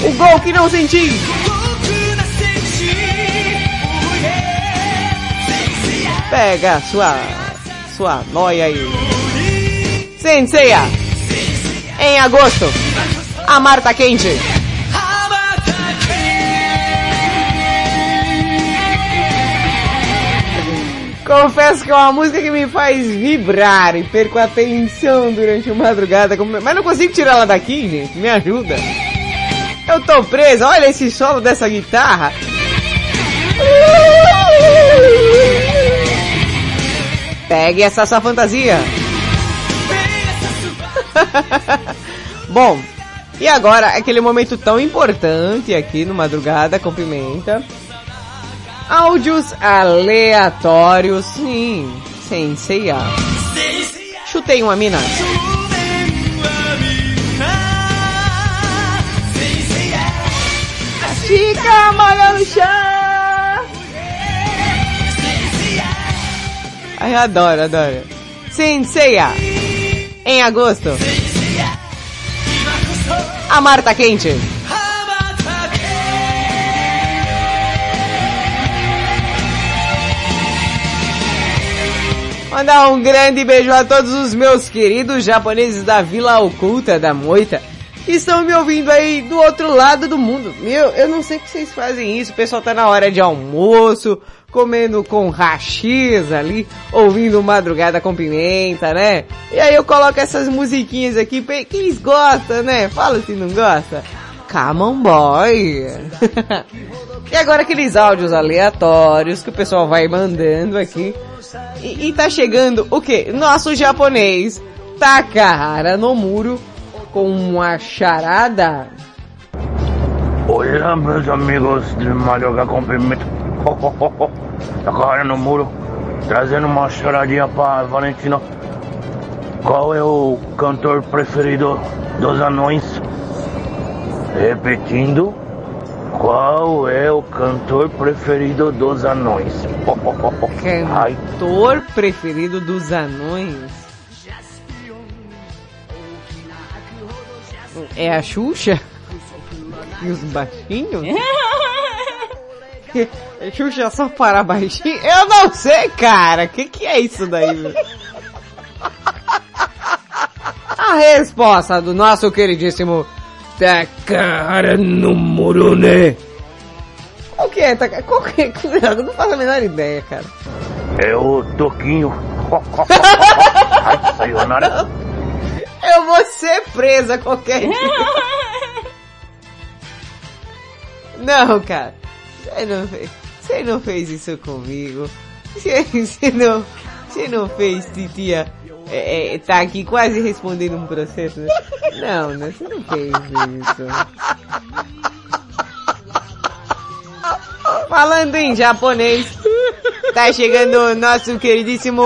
Speaker 1: O gol que não senti. Pega sua sua noia aí. Senseia. Em agosto. A Marta Quente. Confesso que é uma música que me faz vibrar e perco a atenção durante a madrugada. Mas não consigo tirar ela daqui, gente. Me ajuda. Eu tô preso. Olha esse solo dessa guitarra. Pegue essa sua fantasia. Bom, e agora aquele momento tão importante aqui no Madrugada com Pimenta. Áudios aleatórios, sim, sem ceia. Chutei uma mina. Chica, molha no chão. Ai, adoro, adoro. Senseia. Em agosto. A Marta Quente. Mandar um grande beijo a todos os meus queridos japoneses da Vila Oculta da Moita que estão me ouvindo aí do outro lado do mundo. Meu, eu não sei que vocês fazem isso. O pessoal tá na hora de almoço, comendo com rachis ali, ouvindo madrugada com pimenta, né? E aí eu coloco essas musiquinhas aqui, que eles gostam, né? Fala se não gosta. Come on boy. e agora aqueles áudios aleatórios que o pessoal vai mandando aqui. E, e tá chegando o que? Nosso japonês Takahara no muro com uma charada.
Speaker 31: Olá, meus amigos de Madruga com Pimenta. Takahara no muro, trazendo uma charadinha pra Valentina. Qual é o cantor preferido dos anões? Repetindo, qual é o cantor preferido dos anões?
Speaker 1: Cantor preferido dos anões? É a Xuxa? E os baixinhos? É Xuxa só para baixinho? Eu não sei, cara. Que que é isso daí? Meu? A resposta do nosso queridíssimo Takara no Murune. Qual que é, Takara? Qual que é? Eu não faço a menor ideia, cara.
Speaker 31: É o Toquinho. Ai, sayonara.
Speaker 1: Eu vou ser presa qualquer dia. Não, cara. Você não fez, você não fez isso comigo. Você, você não, você não fez, titia. É, é, tá aqui quase respondendo um processo. Não, né? Você não fez isso. Falando em japonês, tá chegando o nosso queridíssimo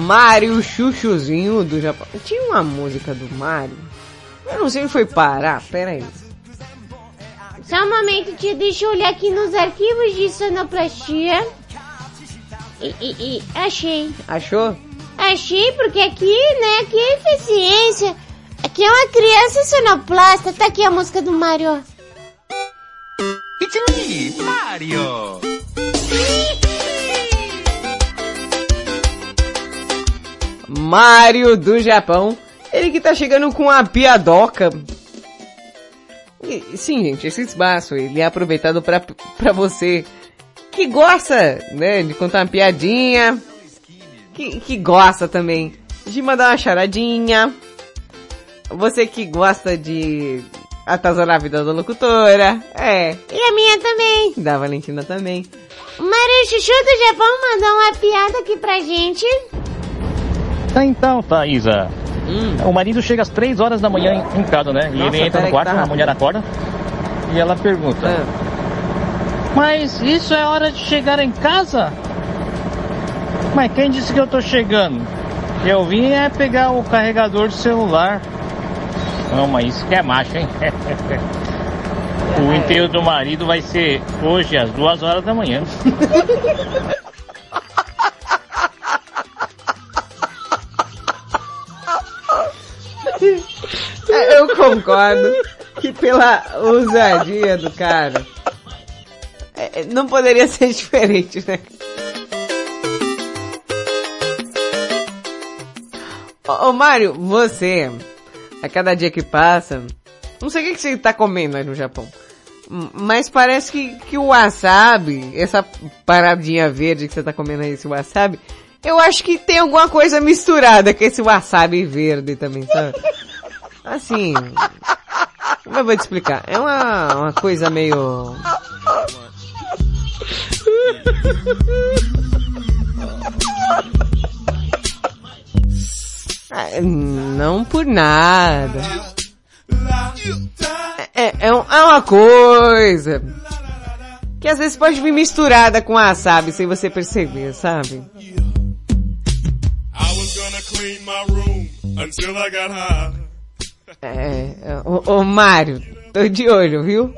Speaker 1: Mario Chuchuzinho do Japão. Tinha uma música do Mario. Eu não sei onde foi parar. Pera aí.
Speaker 4: Só um momento, tia, deixa eu olhar aqui nos arquivos de sonoplastia. E, e, e achei.
Speaker 1: Achou?
Speaker 4: Achei, porque aqui, né, aqui é eficiência. Aqui é uma criança sonoplasta. Tá aqui a música do Mario.
Speaker 27: It's me, Mario.
Speaker 1: Mario do Japão. Ele que tá chegando com a piadoca. E, sim, gente, esse espaço, ele é aproveitado pra, pra você que gosta, né, de contar uma piadinha, que, que gosta também de mandar uma charadinha, você que gosta de atazanar a vida da locutora. É.
Speaker 4: E a minha também.
Speaker 1: Da Valentina também.
Speaker 4: O Mário Chuchu do Japão mandou uma piada aqui pra gente.
Speaker 32: Tá então, Thaisa. O marido chega às 3 horas da manhã em, em casa, né? E
Speaker 1: Nossa,
Speaker 32: ele entra no quarto,
Speaker 1: tá
Speaker 32: a mulher acorda. E ela pergunta: Mas isso é hora de chegar em casa? Mas quem disse que eu tô chegando? Eu vim é pegar o carregador de celular. Não, mas isso que é macho, hein? o enterro do marido vai ser hoje às duas horas da manhã.
Speaker 1: concordo que pela ousadia do cara, é, não poderia ser diferente, né? Ô, ô Mário, você, a cada dia que passa, não sei o que, você tá comendo aí no Japão, mas parece que, que o wasabi, essa paradinha verde que você tá comendo aí, esse wasabi, eu acho que tem alguma coisa misturada com esse wasabi verde também, sabe? Assim, como eu vou te explicar? É uma, uma coisa meio... Ah, Não por nada. É, é, um- é uma coisa que às vezes pode vir misturada com wasabi sem você perceber, sabe?
Speaker 33: I
Speaker 1: É, é, ô, ô Mário, tô de olho, viu?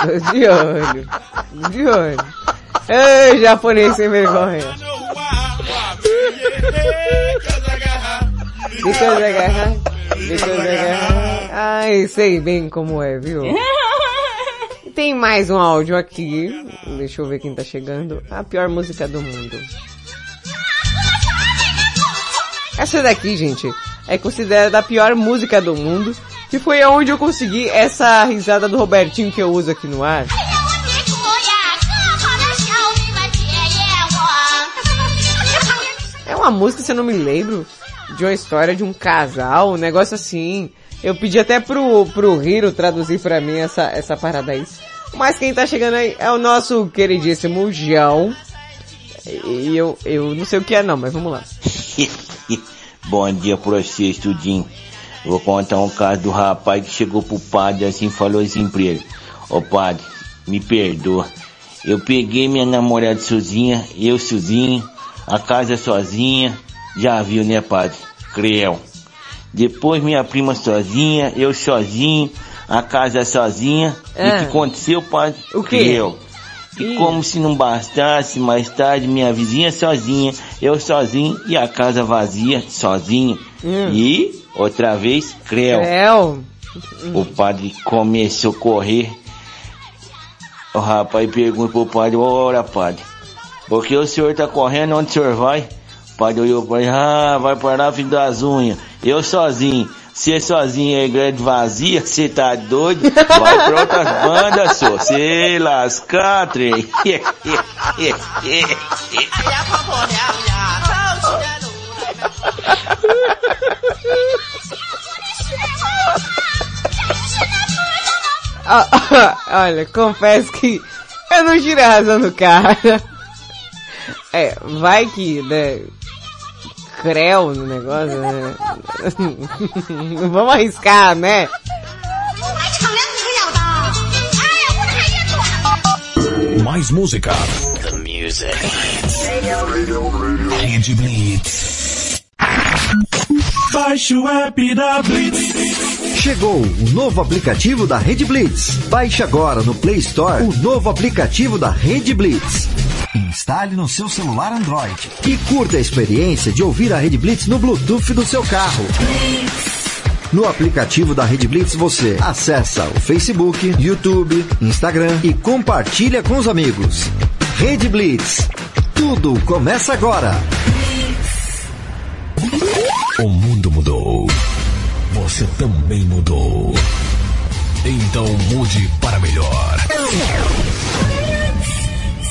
Speaker 1: Tô de olho. De olho. Ei, japonês sem vergonha. Got high. Because I got high. Ai, sei bem como é, viu? Tem mais um áudio aqui. Deixa eu ver quem tá chegando. A pior música do mundo. Essa daqui, gente, é considerada a pior música do mundo. Que foi aonde eu consegui essa risada do Robertinho que eu uso aqui no ar. É uma música, se eu não me lembro, de uma história de um casal, um negócio assim. Eu pedi até pro, pro Hiro traduzir pra mim essa, essa parada aí. Mas quem tá chegando aí é o nosso queridíssimo João. E eu, eu não sei o que é não, mas vamos lá.
Speaker 34: Bom dia pra você, estudinho. Vou contar um caso do rapaz que chegou pro padre assim e falou assim pra ele. Ô padre, me perdoa. Eu peguei minha namorada sozinha, eu sozinho, a casa sozinha. Já viu, né, padre? Creu. Depois minha prima sozinha, eu sozinho, a casa sozinha. E o
Speaker 1: Ah.
Speaker 34: que aconteceu, padre?
Speaker 1: O quê?
Speaker 34: Creu. E como se não bastasse, mais tarde minha vizinha sozinha, eu sozinho e a casa vazia, sozinho. E, outra vez, creu.
Speaker 1: Creu.
Speaker 34: O padre começou a correr. O rapaz pergunta pro padre, ora padre, por que o senhor tá correndo, onde o senhor vai? O padre olhou para ele, ah, vai parar filho das unhas. Eu sozinho. Você sozinho é grande vazia, você tá doido? Vai pra outras bandas, só. Você lascar, trem.
Speaker 1: Olha, confesso que eu não tirei a razão do cara. É, vai que, né, creu no negócio, né? Vamos arriscar, né?
Speaker 7: Mais música.
Speaker 35: The music.
Speaker 7: Rede Blitz.
Speaker 33: Baixe o app da Blitz.
Speaker 20: Chegou o novo aplicativo da Rede Blitz. Baixe agora no Play Store o novo aplicativo da Rede Blitz. Instale no seu celular Android e curta a experiência de ouvir a Rede Blitz no Bluetooth do seu carro. No aplicativo da Rede Blitz você acessa o Facebook, YouTube, Instagram e compartilha com os amigos. Rede Blitz. Tudo começa agora.
Speaker 7: O mundo mudou. Você também mudou. Então mude para melhor.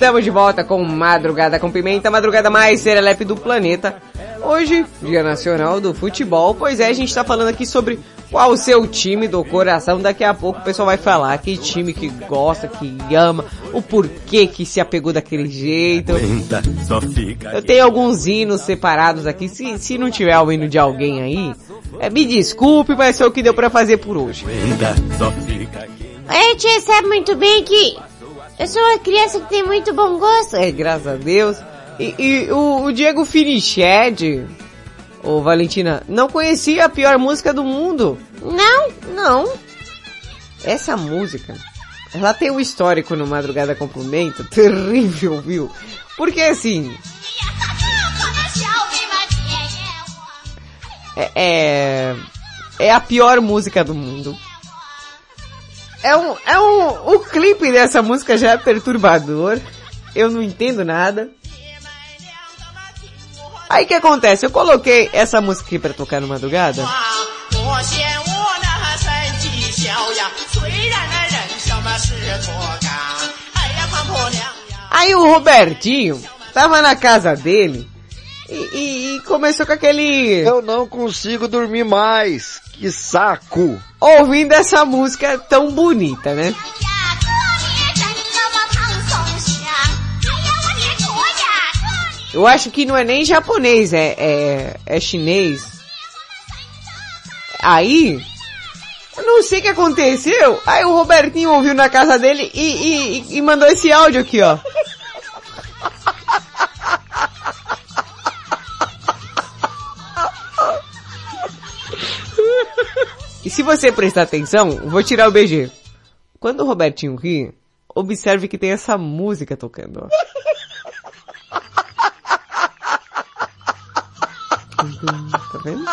Speaker 1: Estamos de volta com Madrugada com Pimenta, madrugada mais serelepe do planeta. Hoje, Dia Nacional do Futebol, pois é, a gente tá falando aqui sobre qual o seu time do coração. Daqui a pouco o pessoal vai falar que time que gosta, que ama, o porquê que se apegou daquele jeito. Eu tenho alguns hinos separados aqui, se, se não tiver o hino de alguém aí, é, me desculpe, mas foi o que deu pra fazer por hoje.
Speaker 4: A gente sabe muito bem que eu sou uma criança que tem muito bom gosto.
Speaker 1: É, graças a Deus. E, e o, o Diego Finiched, ô Valentina, não conhecia a pior música do mundo.
Speaker 4: Não?
Speaker 1: Não. Essa música, ela tem um histórico no Madrugada com Pimenta terrível, viu? Porque assim... É, é, é a pior música do mundo. É um, é um, o clipe dessa música já é perturbador. Eu não entendo nada. Aí que acontece? Eu coloquei essa música aqui pra tocar no madrugada. Aí o Robertinho tava na casa dele e, e, e começou com aquele...
Speaker 36: Eu não consigo dormir mais. Que saco.
Speaker 1: Ouvindo essa música tão bonita, né? Eu acho que não é nem japonês, é, é, é chinês. Aí, eu não sei o que aconteceu. Aí o Robertinho ouviu na casa dele e, e, e mandou esse áudio aqui, ó. E se você prestar atenção, vou tirar o BG. Quando o Robertinho ri, observe que tem essa música tocando, ó. Tá vendo?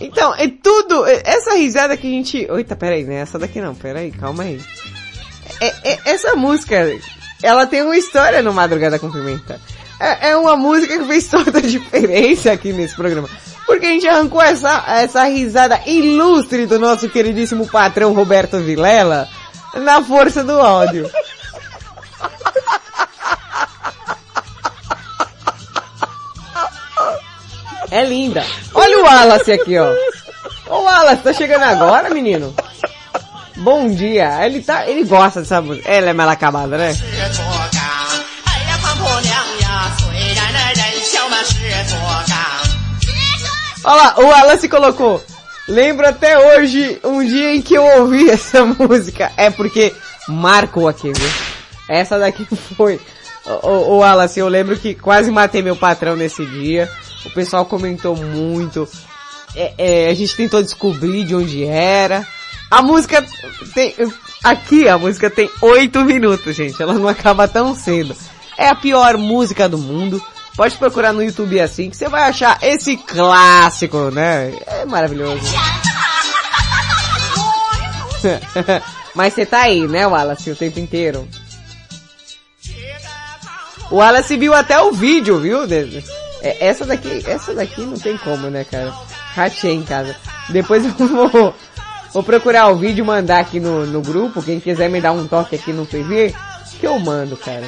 Speaker 1: Então, é tudo, essa risada que a gente... Eita, peraí, né? Essa daqui não, peraí, calma aí. É, é, essa música, ela tem uma história no Madrugada com Pimenta. É, é uma música que fez toda a diferença aqui nesse programa. Porque a gente arrancou essa, essa risada ilustre do nosso queridíssimo patrão Roberto Vilela na força do áudio. É linda. Olha o Wallace aqui, ó. Ô Wallace, tá chegando agora, menino? Bom dia. Ele tá, ele gosta dessa música. Ela é mal acabada, né? Olha lá, o Wallace colocou. Lembro até hoje um dia em que eu ouvi essa música. É porque marcou aqui, viu? Essa daqui foi. O, o, Wallace, eu lembro que quase matei meu patrão nesse dia. O pessoal comentou muito. É, é, a gente tentou descobrir de onde era. A música tem, aqui a música tem oito minutos, gente. Ela não acaba tão cedo. É a pior música do mundo. Pode procurar no YouTube assim que você vai achar esse clássico, né? É maravilhoso. Mas você tá aí, né, Wallace, o tempo inteiro. O Wallace viu até o vídeo, viu? É, essa daqui, essa daqui não tem como, né, cara? Rachei em casa. Depois eu vou, vou procurar o vídeo e mandar aqui no, no grupo. Quem quiser me dar um toque aqui no PV, que eu mando, cara.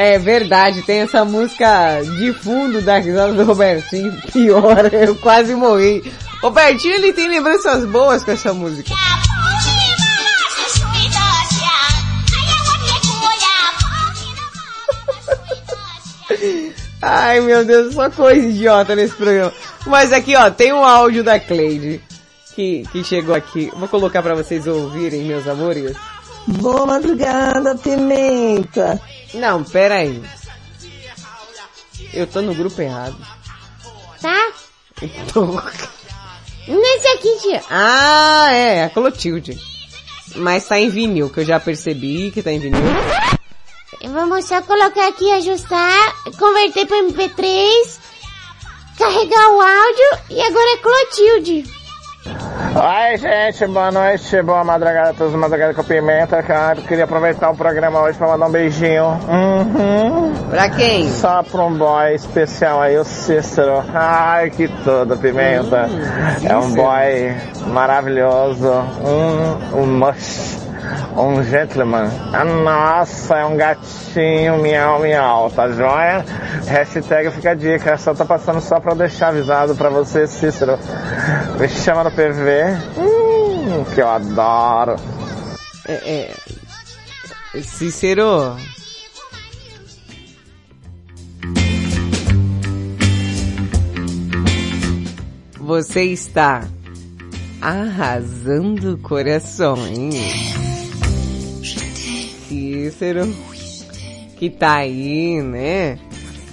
Speaker 1: É verdade, tem essa música de fundo da risada do Robertinho. Pior, eu quase morri. Robertinho, ele tem lembranças boas com essa música. Ai meu Deus, só coisa idiota nesse programa. Mas aqui ó, tem um áudio da Cleide que, que chegou aqui. Vou colocar pra vocês ouvirem, meus amores.
Speaker 37: Boa madrugada, Pimenta.
Speaker 1: Não, pera aí. Eu tô no grupo errado.
Speaker 4: Tá?
Speaker 1: Tô...
Speaker 4: Nesse aqui, tia.
Speaker 1: Ah, é, a Clotilde. Mas tá em vinil, que eu já percebi que tá em vinil.
Speaker 4: Vamos só colocar aqui, ajustar, converter para MP3, carregar o áudio e agora é Clotilde.
Speaker 35: Oi, gente, boa noite, boa madrugada a todos, madrugada com pimenta, cara. Queria aproveitar o programa hoje pra mandar um beijinho. Uhum.
Speaker 1: Pra quem?
Speaker 35: Só pra um boy especial aí, o Cícero. Ai, que tudo, pimenta.
Speaker 1: Hum,
Speaker 35: é um boy maravilhoso, um, um mush. Um gentleman. Ah, nossa, é um gatinho, miau, miau, tá joia? Hashtag fica a dica, só tá passando só pra deixar avisado pra você, Cícero. Me chama no PV, hum, que eu adoro.
Speaker 1: É, é... Cícero... Você está arrasando corações. Cícero, que tá aí, né?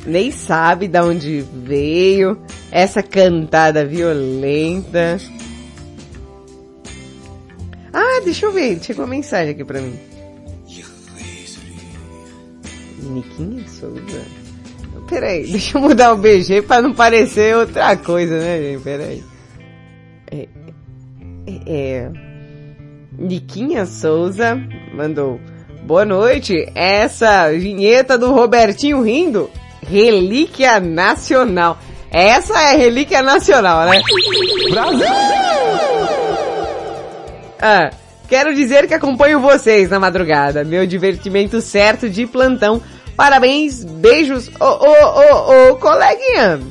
Speaker 1: Nem sabe de onde veio essa cantada violenta. Ah, deixa eu ver, chegou uma mensagem aqui pra mim. Niquinha Souza? Peraí, deixa eu mudar o BG pra não parecer outra coisa, né, gente? Peraí. É, é, Niquinha Souza mandou Boa noite, essa vinheta do Robertinho rindo, relíquia nacional. Essa é relíquia nacional, né? Brasil! Ah, quero dizer que acompanho vocês na madrugada, meu divertimento certo de plantão. Parabéns, beijos, ô, ô, ô, ô, coleguinha.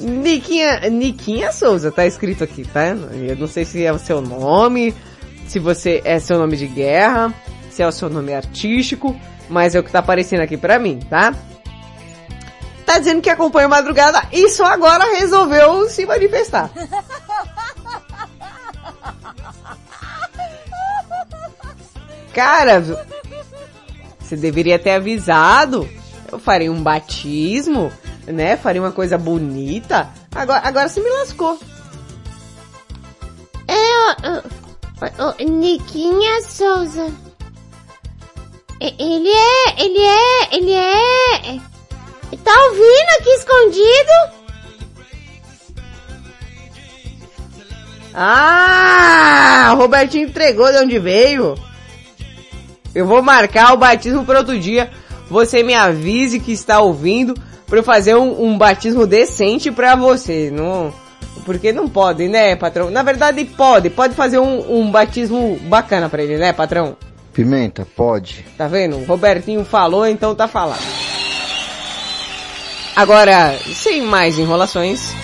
Speaker 1: Niquinha, Niquinha Souza, tá escrito aqui, tá? Eu não sei se é o seu nome, se você é seu nome de guerra, se é o seu nome artístico, mas é o que tá aparecendo aqui pra mim, tá? Tá dizendo que acompanha a madrugada e só agora resolveu se manifestar. Cara, você deveria ter avisado. Eu farei um batismo, né? Faria uma coisa bonita. Agora, agora você me lascou.
Speaker 4: É, o, o, o Niquinha Souza. Ele é, ele é, ele é... Tá ouvindo aqui escondido?
Speaker 1: Ah, Robertinho entregou de onde veio. Eu vou marcar o batismo para outro dia. Você me avise que está ouvindo para eu fazer um, um batismo decente para você. Não, porque não pode, né, patrão? Na verdade pode, pode fazer um, um batismo bacana para ele, né, patrão?
Speaker 36: Pimenta, pode.
Speaker 1: Tá vendo? O Robertinho falou, então tá falado. Agora, sem mais enrolações.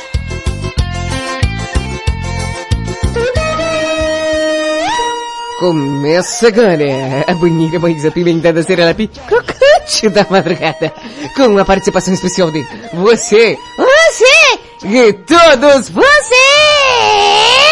Speaker 1: Começa agora a bonita, mais apimentada serelepe crocante da madrugada. Com a participação especial de você,
Speaker 4: Você!
Speaker 1: e todos
Speaker 4: Você!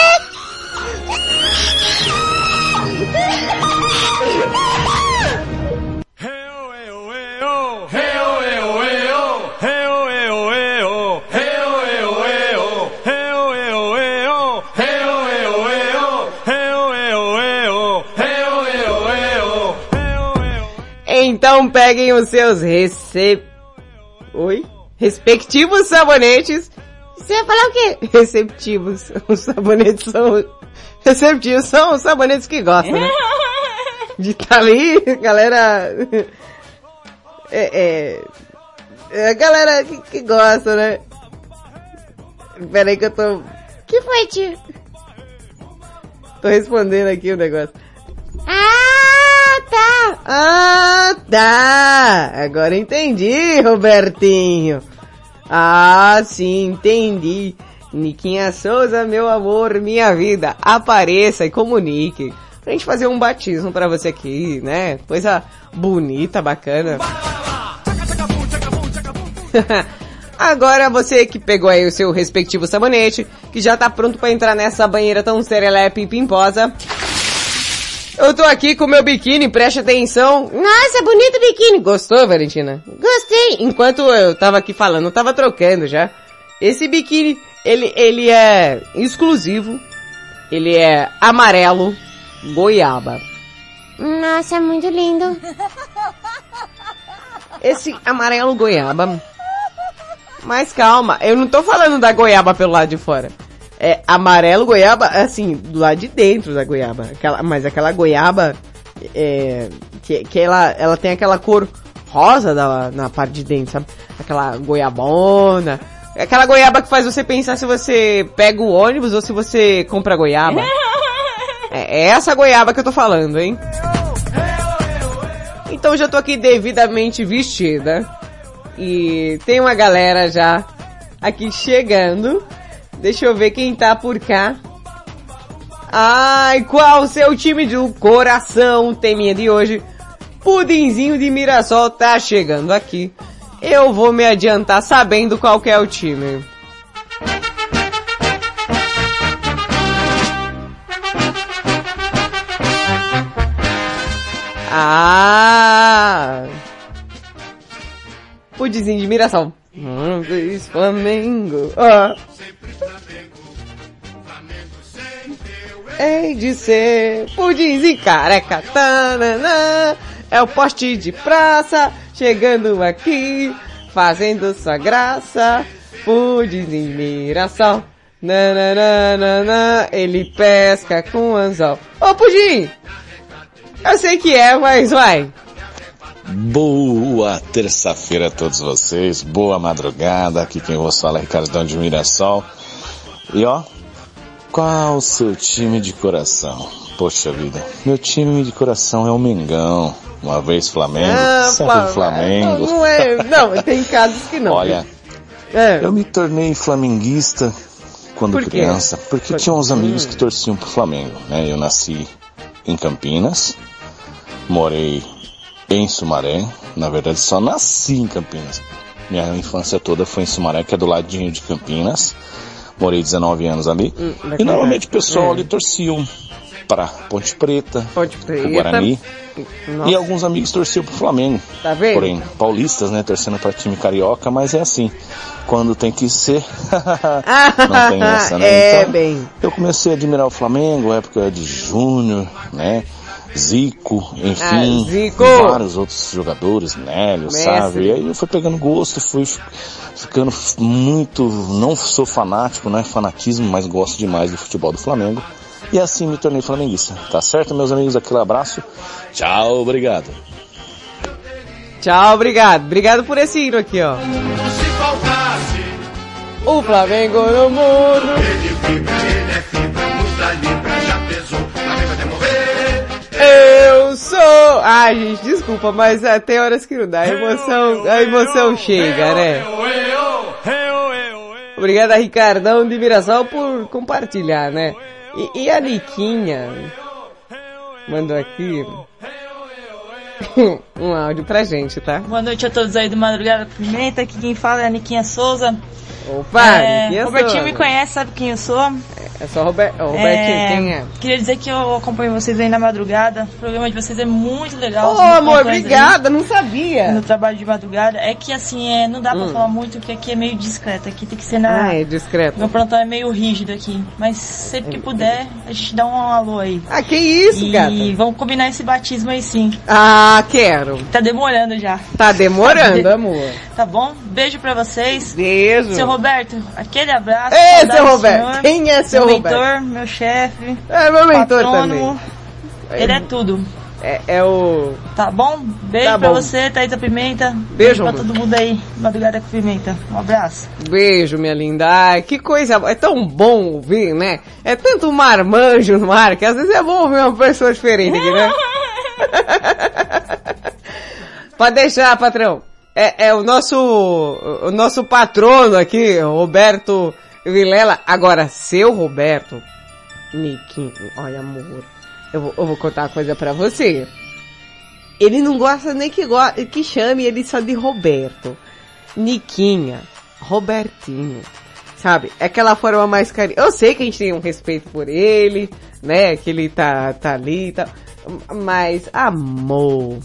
Speaker 1: Peguem os seus rece... Oi? Respectivos sabonetes.
Speaker 4: Você vai falar o quê?
Speaker 1: Receptivos. Os sabonetes são... Receptivos são os sabonetes que gostam, né? De estar ali, galera... É, é... É a galera que, que gosta, né? Pera aí que eu tô,
Speaker 4: Que foi, tio?
Speaker 1: tô respondendo aqui o negócio.
Speaker 4: Ah, tá.
Speaker 1: Ah, tá. Agora entendi, Robertinho. Ah, sim, entendi. Niquinha Souza, meu amor, minha vida, apareça e comunique. Pra gente fazer um batismo pra você aqui, né? Coisa bonita, bacana. Agora você que pegou aí o seu respectivo sabonete, que já tá pronto pra entrar nessa banheira tão serelepe e pimposa. Eu tô aqui com meu biquíni, preste atenção. Nossa, bonito biquíni. Gostou, Valentina? Gostei. Enquanto eu tava aqui falando, eu tava trocando já. Esse biquíni, ele, ele é exclusivo. Ele é amarelo, goiaba.
Speaker 4: Nossa, é muito lindo.
Speaker 1: Esse amarelo goiaba. Mas calma, eu não tô falando da goiaba pelo lado de fora. É amarelo goiaba, assim, do lado de dentro da goiaba. Aquela, mas aquela goiaba, é, que, que ela, ela tem aquela cor rosa da, na parte de dentro, sabe? Aquela goiabona. Aquela goiaba que faz você pensar se você pega o ônibus ou se você compra goiaba. É, é essa goiaba que eu tô falando, hein? Então eu já tô aqui devidamente vestida. E tem uma galera já aqui chegando. Deixa eu ver quem tá por cá. Ai, qual o seu time do coração? Teminha de hoje. Pudinzinho de Mirassol tá chegando aqui. Eu vou me adiantar sabendo qual é o time. Ah! Pudinzinho de Mirassol. Hum, diz Flamengo. Ah. Hei de ser pudinzinho careca. Tananã. É o poste de praça chegando aqui, fazendo sua graça. Pudinzinho de Mirassol. Nananana, ele pesca com anzol. Ô Pudim! Eu sei que é, mas vai.
Speaker 38: Boa terça-feira a todos vocês, boa madrugada, aqui quem vos fala é Ricardão de Mirassol. E ó, qual o seu time de coração? Poxa vida, meu time de coração é o Mengão. Uma vez Flamengo,
Speaker 1: Ah,
Speaker 38: sempre Flamengo.
Speaker 1: Não, não é, não, tem casos que não.
Speaker 38: Olha, eu me tornei flamenguista quando
Speaker 1: Por
Speaker 38: criança, porque tinha uns amigos que torciam pro Flamengo, né? Eu nasci em Campinas, morei em Sumaré, na verdade só nasci em Campinas. Minha infância toda foi em Sumaré, que é do ladinho de Campinas. Morei 19 anos ali.
Speaker 1: Hum,
Speaker 38: e normalmente o pessoal
Speaker 1: É.
Speaker 38: ali torciam para Ponte Preta,
Speaker 1: Ponte Preta.
Speaker 38: Guarani.
Speaker 1: Nossa.
Speaker 38: E alguns amigos torciam pro Flamengo.
Speaker 1: Tá vendo?
Speaker 38: Porém, paulistas, né, torcendo para time carioca, mas é assim. Quando tem que ser, não tem essa, né?
Speaker 1: É,
Speaker 38: então,
Speaker 1: bem.
Speaker 38: eu comecei a admirar o Flamengo, época de Júnior, né? Zico, enfim,
Speaker 1: Ah, Zico!
Speaker 38: vários outros jogadores, Nélio,
Speaker 1: Messi.
Speaker 38: sabe? E aí eu fui pegando gosto, fui fi- ficando muito, não sou fanático, não é fanatismo, mas gosto demais do futebol do Flamengo. E assim me tornei flamenguista. Tá certo, meus amigos? Aquele abraço. Tchau, obrigado.
Speaker 1: Tchau, obrigado. Obrigado por esse hino aqui, ó. O Flamengo no mundo. Eu sou... Ai, gente, desculpa, mas é, tem horas que não dá. A emoção, a emoção chega, né? Obrigado a Ricardão de Mirassol por compartilhar, né? E, e a Niquinha mandou aqui um áudio pra gente, tá?
Speaker 39: Boa noite a todos aí do Madrugada Pimenta. Aqui quem fala é a Niquinha Souza.
Speaker 1: Opa,
Speaker 39: é,
Speaker 1: Niquinha
Speaker 39: Robertinho
Speaker 1: Souza.
Speaker 39: me conhece, sabe quem eu sou.
Speaker 1: É só Robert, ô, Robertinho, quem é?
Speaker 39: Queria dizer que eu acompanho vocês aí na madrugada. O programa de vocês é muito legal. Me
Speaker 1: amor, obrigada, não sabia.
Speaker 39: No trabalho de madrugada. É que assim, é, não dá pra
Speaker 1: Hum.
Speaker 39: falar muito, porque aqui é meio discreto. Aqui tem que ser na.
Speaker 1: Ah, é discreto.
Speaker 39: Meu plantão é meio rígido aqui. Mas sempre que puder, a gente dá um alô aí.
Speaker 1: Ah, que isso,
Speaker 39: e
Speaker 1: gata?
Speaker 39: E vamos combinar esse batismo aí sim.
Speaker 1: Ah, quero.
Speaker 39: Tá demorando já.
Speaker 1: Tá demorando, amor.
Speaker 39: Tá bom? Beijo pra vocês.
Speaker 1: Beijo.
Speaker 39: Seu Roberto, aquele abraço. Saudade
Speaker 1: seu Roberto.
Speaker 39: senhor.
Speaker 1: Quem é seu
Speaker 39: meu
Speaker 1: Roberto?
Speaker 39: mentor, meu chefe.
Speaker 1: É meu mentor
Speaker 39: patrônomo.
Speaker 1: também.
Speaker 39: Ele é tudo.
Speaker 1: É, é o.
Speaker 39: Tá bom? Beijo
Speaker 1: Tá
Speaker 39: pra
Speaker 1: bom.
Speaker 39: você, Thaisa Pimenta.
Speaker 1: Beijo,
Speaker 39: pra
Speaker 1: amor.
Speaker 39: todo mundo aí. Madrugada com Pimenta. Um abraço.
Speaker 1: Beijo, minha linda. Ai, que coisa. É tão bom ouvir, né? É tanto marmanjo no ar que às vezes é bom ouvir uma pessoa diferente aqui, né? Pode deixar, patrão. É, é o nosso, o nosso patrono aqui, Roberto Vilela. Agora, seu Roberto, Niquinho, olha amor, eu vou, eu vou contar uma coisa pra você. Ele não gosta nem que, go que chame ele só de Roberto. Niquinha, Robertinho, sabe? É aquela forma mais carinhosa. Eu sei que a gente tem um respeito por ele, né? Que ele tá, tá ali e tal. Mas, amor,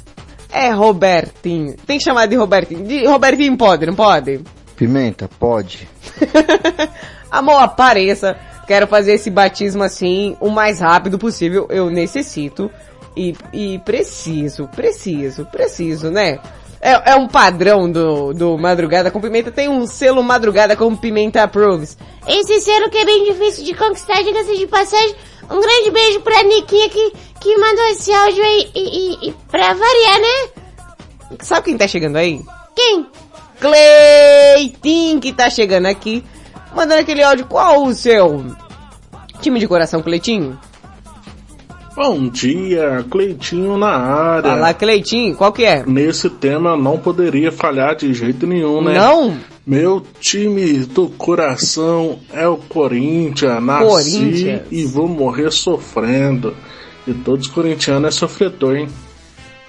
Speaker 1: é Robertinho. Tem que chamar de Robertinho. De Robertinho pode, não pode?
Speaker 36: Pimenta, pode.
Speaker 1: Amor, apareça. Quero fazer esse batismo assim, o mais rápido possível. Eu necessito. E, e preciso, preciso, preciso, né? É, é um padrão do, do Madrugada com Pimenta. Tem um selo Madrugada com Pimenta Approves.
Speaker 4: Esse selo que é bem difícil de conquistar, diga-se de passagem. Um grande beijo pra Niquinha que, que mandou esse áudio aí e, e, e pra variar, né?
Speaker 1: Sabe quem tá chegando aí?
Speaker 4: Quem?
Speaker 1: Cleitinho que tá chegando aqui. Mandando aquele áudio. Qual o seu time de coração, Cleitinho?
Speaker 40: Bom dia, Cleitinho na área.
Speaker 1: Fala, Cleitinho, qual que é?
Speaker 40: Nesse tema não poderia falhar de jeito nenhum, né?
Speaker 1: Não?
Speaker 40: Meu time do coração é o Corinthians. Nasci
Speaker 1: Corinthians.
Speaker 40: e vou morrer sofrendo. E todos os corintianos é sofredor, hein?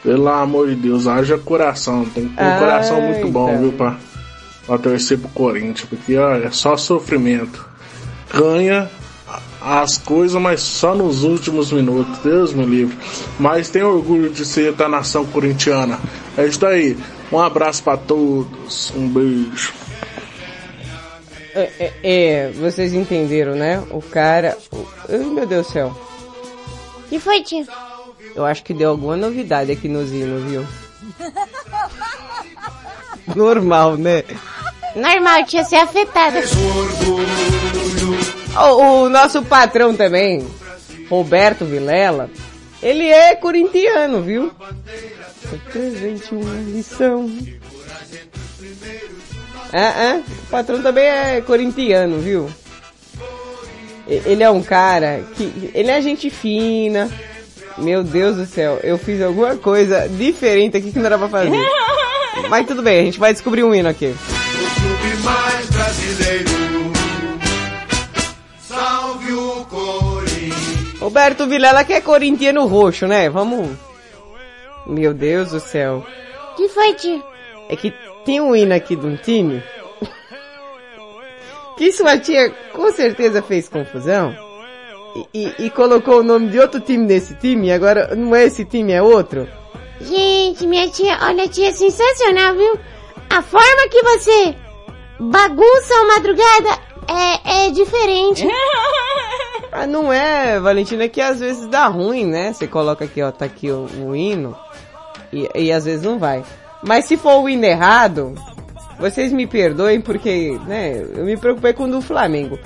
Speaker 40: Pelo amor de Deus, haja coração. Tem que ter um coração muito bom,
Speaker 1: Eita.
Speaker 40: viu, pra, pra torcer pro Corinthians. Porque, ó, é só sofrimento. Ganha as coisas, mas só nos últimos minutos. Deus me livre. Mas tem orgulho de ser da nação corintiana. É isso aí. Um abraço pra todos. Um beijo.
Speaker 1: É, é, é, vocês entenderam, né? O cara... Ai, meu Deus do céu.
Speaker 4: que foi, tia?
Speaker 1: Eu acho que deu alguma novidade aqui nos hinos, viu? Normal, né?
Speaker 4: Normal, tia ser afetada.
Speaker 1: O, o nosso patrão também, Roberto Vilela, ele é corintiano, viu? Presente uma lição. É, é, o patrão também é corintiano, viu? Ele é um cara que, ele é gente fina. Meu Deus do céu, eu fiz alguma coisa diferente aqui que não era pra fazer. Mas tudo bem, a gente vai descobrir um hino aqui.
Speaker 2: clube mais brasileiro. Salve o Corinthians.
Speaker 1: Roberto Vilela que é corintiano roxo, né? Vamos. Meu Deus do céu.
Speaker 4: que foi, tia?
Speaker 1: É que tem um hino aqui de um time. que sua tia com certeza fez confusão. E, e- e colocou o nome de outro time nesse time, e agora não é esse time, é outro.
Speaker 4: Gente, minha tia, olha, tia, é sensacional, viu? A forma que você bagunça a madrugada é, é diferente.
Speaker 1: Ah, não é, Valentina, é que às vezes dá ruim, né? Você coloca aqui, ó, tá aqui o, o hino, e, e às vezes não vai. Mas se for o hino errado, vocês me perdoem porque, né, eu me preocupei com o do Flamengo.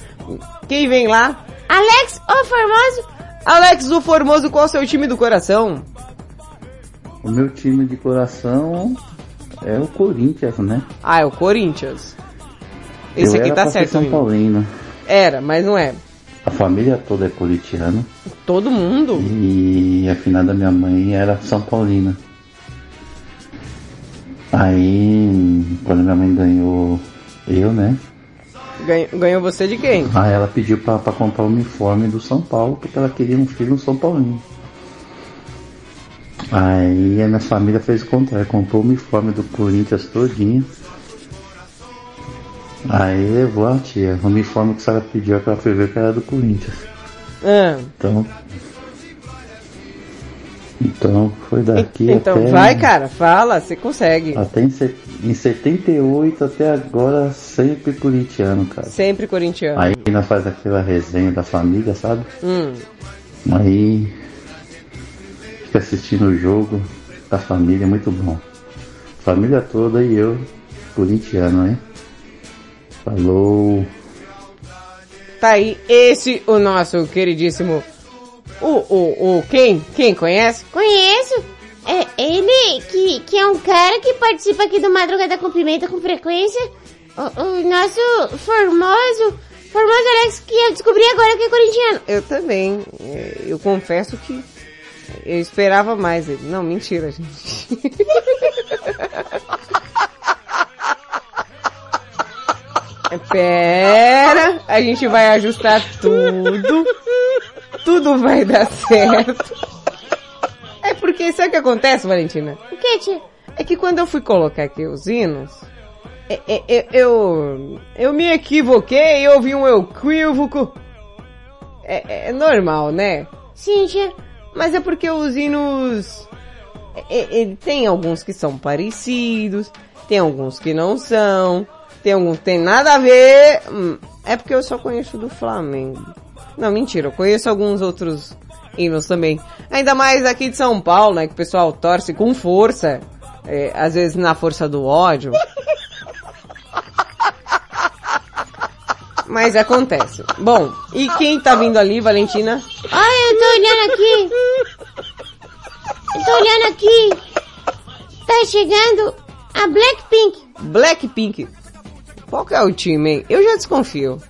Speaker 1: Quem vem lá?
Speaker 4: Alex, ô Formoso.
Speaker 1: Alex, o Formoso, qual é o seu time do coração?
Speaker 38: O meu time de coração é o Corinthians, né?
Speaker 1: Ah, é o Corinthians. Esse
Speaker 38: Eu
Speaker 1: aqui
Speaker 38: era
Speaker 1: tá certo, o
Speaker 38: São. Paulino.
Speaker 1: Era, mas não é.
Speaker 38: A família toda é corintiana.
Speaker 1: Todo mundo?
Speaker 38: E a finada minha mãe era São Paulina. Aí, quando minha mãe ganhou eu, né?
Speaker 1: Ganhou, ganhou você de quem?
Speaker 38: Aí ela pediu pra, pra comprar o uniforme do São Paulo, porque ela queria um filho no São Paulino. Aí a minha família fez o contrário, comprou o uniforme do Corinthians todinho. Aí levou a tia, o uniforme que a senhora pediu que ela foi ver que era do Corinthians.
Speaker 1: Ah,
Speaker 38: Então. Então foi daqui
Speaker 1: então
Speaker 38: até.
Speaker 1: vai, cara, fala, você consegue.
Speaker 38: Até em, em 78 até agora, sempre corintiano, cara.
Speaker 1: Sempre corintiano.
Speaker 38: Aí nós faz aquela resenha da família, sabe?
Speaker 1: Hum.
Speaker 38: Aí fica assistindo o jogo da família, muito bom. Família toda e eu, corintiano, hein? Falou.
Speaker 1: Tá aí, esse o nosso queridíssimo O, o, o, quem? Quem conhece?
Speaker 4: Conheço. É ele que, que é um cara que participa aqui do Madrugada com Pimenta com frequência. O, o nosso formoso, formoso Alex que eu descobri agora que é corintiano.
Speaker 1: Eu também. É, Eu confesso que eu esperava mais ele. Não, mentira, gente. É, Pera, a gente vai ajustar tudo. Tudo vai dar certo. É porque sabe o que acontece, Valentina?
Speaker 4: O que, tia?
Speaker 1: É que quando eu fui colocar aqui os hinos, é- é- é- eu, eu me equivoquei, eu vi um equívoco. É, é normal, né?
Speaker 4: Sim, tia.
Speaker 1: Mas é porque os hinos, é- é- tem alguns que são parecidos, tem alguns que não são, tem alguns que tem nada a ver. Hum, É porque eu só conheço do Flamengo. Não, mentira, eu conheço alguns outros hinos também. Ainda mais aqui de São Paulo, né, que o pessoal torce com força, é, às vezes na força do ódio. Mas acontece. Bom, e quem tá vindo ali, Valentina?
Speaker 4: Ai, eu tô olhando aqui. Eu tô olhando aqui. Tá chegando a Blackpink.
Speaker 1: Blackpink. Qual que é o time, hein? Eu já desconfio.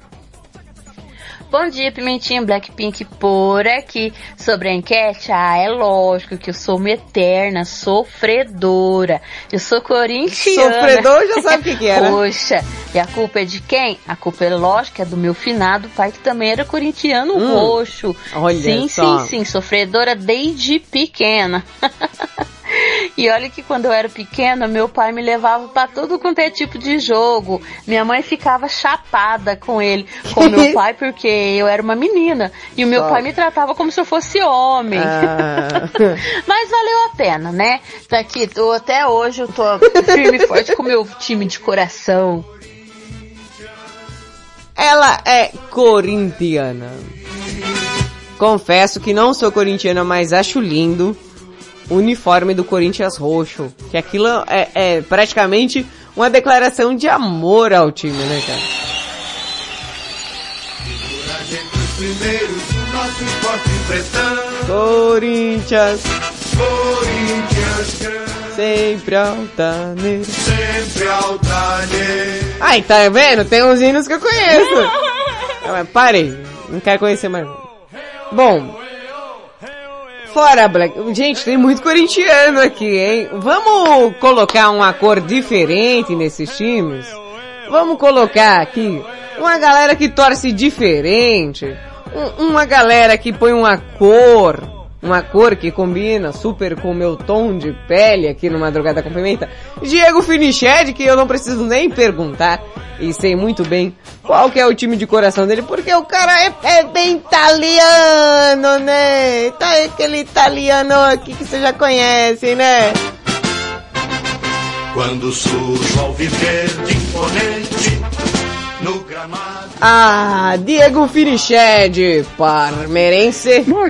Speaker 41: Bom dia, Pimentinha Blackpink por aqui. Sobre a enquete, ah, é lógico que eu sou uma eterna sofredora. Eu sou corintiana.
Speaker 1: Sofredor já sabe o que que é, né?
Speaker 41: Poxa, e a culpa é de quem? A culpa é lógica é do meu finado pai que também era corintiano
Speaker 1: Hum,
Speaker 41: roxo.
Speaker 1: olha
Speaker 41: sim,
Speaker 1: só.
Speaker 41: sim, sim, sofredora desde pequena. E olha que quando eu era pequena, meu pai me levava pra todo quanto é tipo de jogo. Minha mãe ficava chapada com ele, com meu pai, porque eu era uma menina. E o meu
Speaker 1: Só.
Speaker 41: pai me tratava como se eu fosse homem.
Speaker 1: Ah.
Speaker 41: Mas valeu a pena, né? Tá aqui, tô, até hoje eu tô firme e forte com o meu time de coração.
Speaker 1: Ela é corintiana. Confesso que não sou corintiana, mas acho lindo o uniforme do Corinthians roxo. Que aquilo é, é praticamente uma declaração de amor ao time, né, cara? Corinthians,
Speaker 27: Corinthians,
Speaker 1: sempre altaneiro.
Speaker 27: sempre altaneiro.
Speaker 1: Ai, tá vendo? Tem uns hinos que eu conheço. Ah, mas Parei, não quero conhecer mais. Bom, fora Black... Gente, tem muito corintiano aqui, hein? Vamos colocar uma cor diferente nesses times? Vamos colocar aqui uma galera que torce diferente. Um- uma galera que põe uma cor, uma cor que combina super com o meu tom de pele aqui no Madrugada com Pimenta. Diego Finiched, que eu não preciso nem perguntar, e sei muito bem qual que é o time de coração dele, porque o cara é, é bem italiano, né? Tá aquele italiano aqui que você já conhece, né?
Speaker 27: Quando surge ao viver de imponente no gramado.
Speaker 1: Ah, Diego Finiched, parmeirense.
Speaker 42: Bom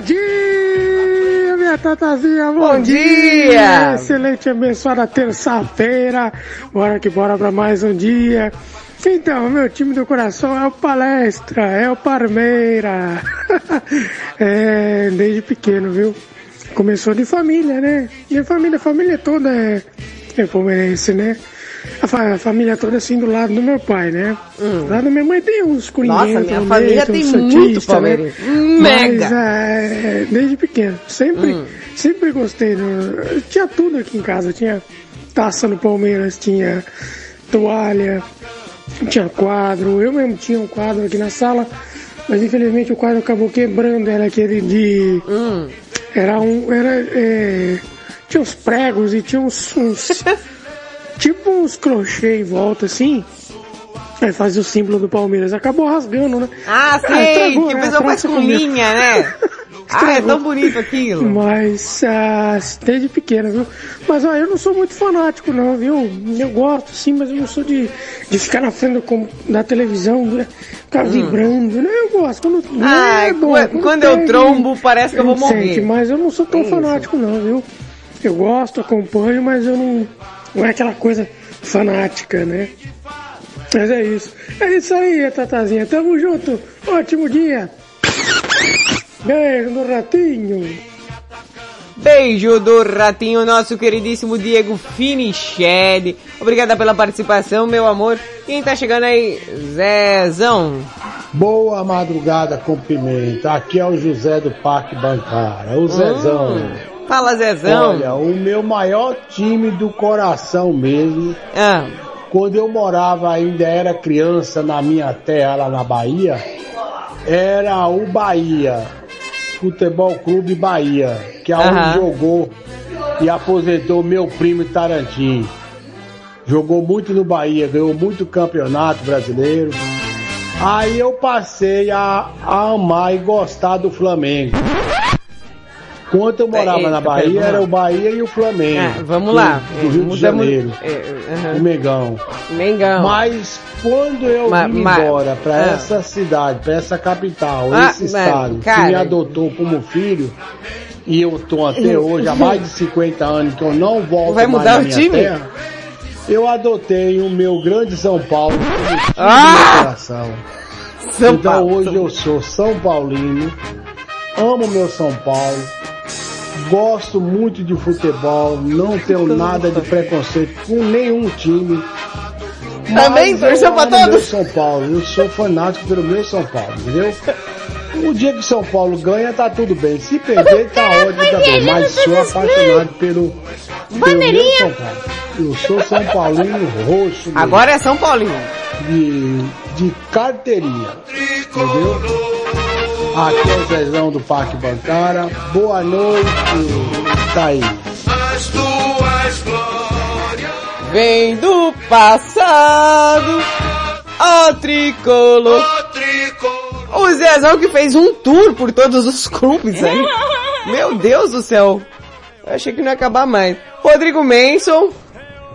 Speaker 42: dia, tatazinha. Bom,
Speaker 1: Bom dia.
Speaker 42: Excelente, abençoada terça-feira. Bora que bora pra mais um dia. Então, meu time do coração é o Palestra, é o Parmeira. é, desde pequeno, viu? Começou de família, né? Minha família, a família toda é, é palmeirense, né? A, fa- a família toda assim do lado do meu pai, né? Do lado da minha mãe tem uns coringuenses.
Speaker 1: Hum. Nossa, minha família tem muito
Speaker 42: santistas,
Speaker 1: palmeirense.
Speaker 42: Né?
Speaker 1: Mega.
Speaker 42: Mas, é, desde pequeno. Sempre,
Speaker 1: Hum.
Speaker 42: sempre gostei. do- tinha tudo aqui em casa. Tinha taça no Palmeiras, tinha toalha, tinha quadro. Eu mesmo tinha um quadro aqui na sala, mas infelizmente o quadro acabou quebrando. Era aquele de.
Speaker 1: Hum.
Speaker 42: Era um. Era. é, tinha uns pregos e tinha uns. uns tipo uns crochê em volta assim. Aí fazia o símbolo do Palmeiras. Acabou rasgando, né?
Speaker 1: Ah,
Speaker 42: Ah,
Speaker 1: sei,
Speaker 42: estragou,
Speaker 1: que
Speaker 42: né?
Speaker 1: pessoal faz com linha, né? Ah, é tão bonito aquilo.
Speaker 42: Mas, ah, desde pequena, viu? Mas, ó, eu não sou muito fanático, não, viu? Eu gosto, sim, mas eu não sou de, de ficar na frente do da televisão, né? Ficar vibrando, né? Eu gosto. Quando,
Speaker 1: Hum. Ah,
Speaker 42: é bom,
Speaker 1: qu- quando eu trombo, parece que eu vou morrer.
Speaker 42: sente, mas eu não sou tão
Speaker 1: Isso.
Speaker 42: fanático, não, viu? Eu gosto, acompanho, mas eu não. Não é aquela coisa fanática, né? Mas é isso. É isso aí, Tatazinha. Tamo junto. Ótimo dia. Beijo no ratinho.
Speaker 1: Beijo do ratinho, nosso queridíssimo Diego Finichelli. Obrigada pela participação, meu amor. Quem tá chegando aí? Zezão.
Speaker 43: Boa madrugada com pimenta. Aqui é o José do Parque Bancária. O Zezão.
Speaker 1: Fala, Zezão.
Speaker 43: Olha, o meu maior time do coração mesmo.
Speaker 1: Ah.
Speaker 43: Quando eu morava ainda era criança na minha terra lá na Bahia, era o Bahia. Futebol Clube Bahia, que é onde
Speaker 1: Aham.
Speaker 43: jogou e aposentou meu primo Tarantim. Jogou muito no Bahia, ganhou muito campeonato brasileiro. Aí eu passei a, a amar e gostar do Flamengo. Quando eu morava
Speaker 1: Eita,
Speaker 43: na Bahia, era o Bahia e o Flamengo.
Speaker 1: Ah, vamos lá.
Speaker 43: Do, do Rio de
Speaker 1: Mudamos-
Speaker 43: Janeiro.
Speaker 1: é, aham.
Speaker 43: O Mengão.
Speaker 1: Mengão.
Speaker 43: Mas quando eu
Speaker 1: Ma-
Speaker 43: vim
Speaker 1: ma-
Speaker 43: embora para
Speaker 1: ah.
Speaker 43: essa cidade, para essa capital,
Speaker 1: Ah,
Speaker 43: esse estado,
Speaker 1: cara-
Speaker 43: que me adotou como filho, e eu tô até hoje, há mais de 50 anos que eu não volto
Speaker 1: Vai
Speaker 43: mais
Speaker 1: mudar
Speaker 43: na
Speaker 1: o time?
Speaker 43: terra, eu adotei o meu grande São Paulo como time do
Speaker 1: Ah!
Speaker 43: meu coração.
Speaker 1: São
Speaker 43: então
Speaker 1: Paulo,
Speaker 43: hoje eu sou São Paulino, amo meu São Paulo, gosto muito de futebol, não tenho nada de preconceito com nenhum time.
Speaker 1: Também torceu
Speaker 43: eu
Speaker 1: pra todos?
Speaker 43: São Paulo, eu sou fanático pelo meu São Paulo, entendeu? O dia que São Paulo ganha, tá tudo bem. Se perder, tá ótimo também. Mas sou apaixonado pelo, pelo meu São Paulo. Eu sou São Paulino roxo.
Speaker 1: Agora é São Paulinho.
Speaker 43: De, de carteirinha. Entendeu? Aqui é o Zezão do Parque Bancária. Boa noite. Tá aí.
Speaker 27: As tuas glórias.
Speaker 1: Vem do passado, ó tricolor. O Zezão que fez um tour por todos os clubes aí. Meu Deus do céu. Eu achei que não ia acabar mais. Rodrigo Manson.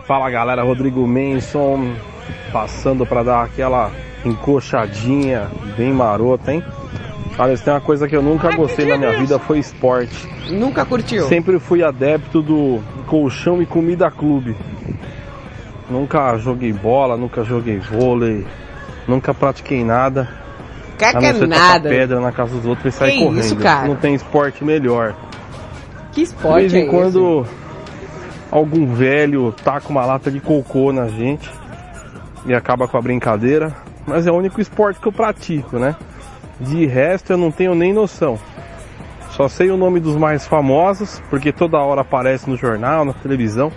Speaker 44: Fala galera, Rodrigo Menson passando pra dar aquela encoxadinha bem marota, hein? Olha, se tem uma coisa que eu nunca gostei na minha vida foi esporte.
Speaker 1: Nunca curtiu?
Speaker 44: Sempre fui adepto do colchão e comida clube. Nunca joguei bola, nunca joguei vôlei, nunca pratiquei nada.
Speaker 1: Caca
Speaker 44: a não tacar
Speaker 1: nada.
Speaker 44: pedra na casa dos outros e sair
Speaker 1: Que
Speaker 44: correndo.
Speaker 1: isso, cara?
Speaker 44: Não tem esporte melhor.
Speaker 1: Que esporte
Speaker 44: De vez em
Speaker 1: é
Speaker 44: quando algum velho taca uma lata de cocô na gente e acaba com a brincadeira, mas é o único esporte que eu pratico, né? De resto eu não tenho nem noção. Só sei o nome dos mais famosos, porque toda hora aparece no jornal, na televisão,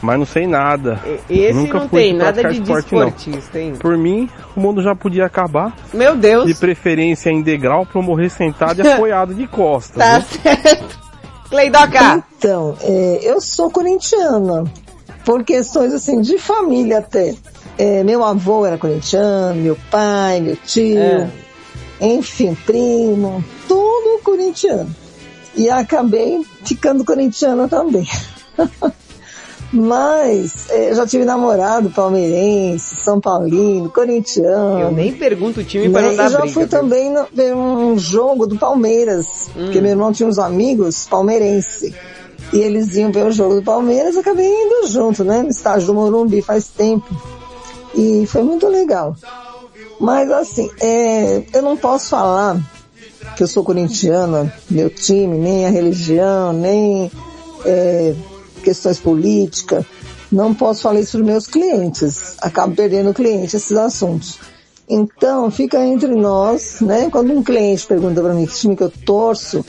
Speaker 44: mas não sei nada.
Speaker 1: Esse
Speaker 44: Nunca
Speaker 1: não
Speaker 44: fui
Speaker 1: tem nada de
Speaker 44: esporte,
Speaker 1: desportista, hein?
Speaker 44: Por mim, o mundo já podia acabar.
Speaker 1: Meu Deus.
Speaker 44: De preferência em degrau pra eu morrer sentado e apoiado de costas.
Speaker 1: Tá
Speaker 44: né?
Speaker 1: certo. Cleidoca.
Speaker 37: Então, é, eu sou corintiana, por questões assim de família até. É, meu avô era corintiano, meu pai, meu tio,
Speaker 1: É.
Speaker 37: enfim, primo, tudo corintiano. E acabei ficando corintiana também. Mas é, já tive namorado palmeirense, São Paulino, corintiano.
Speaker 1: Eu nem pergunto o time
Speaker 37: Né?
Speaker 1: não dar
Speaker 37: E já
Speaker 1: briga.
Speaker 37: fui
Speaker 1: viu?
Speaker 37: também no- ver um jogo do Palmeiras,
Speaker 1: Hum.
Speaker 37: porque meu irmão tinha uns amigos palmeirense. E eles iam ver o jogo do Palmeiras, eu acabei indo junto, né? No estádio do Morumbi faz tempo. E foi muito legal. Mas assim, é, eu não posso falar que eu sou corintiana, meu time, nem a religião, nem é, questões políticas. Não posso falar isso para meus clientes. Acabo perdendo cliente esses assuntos. Então, fica entre nós, né? Quando um cliente pergunta para mim que time que eu torço,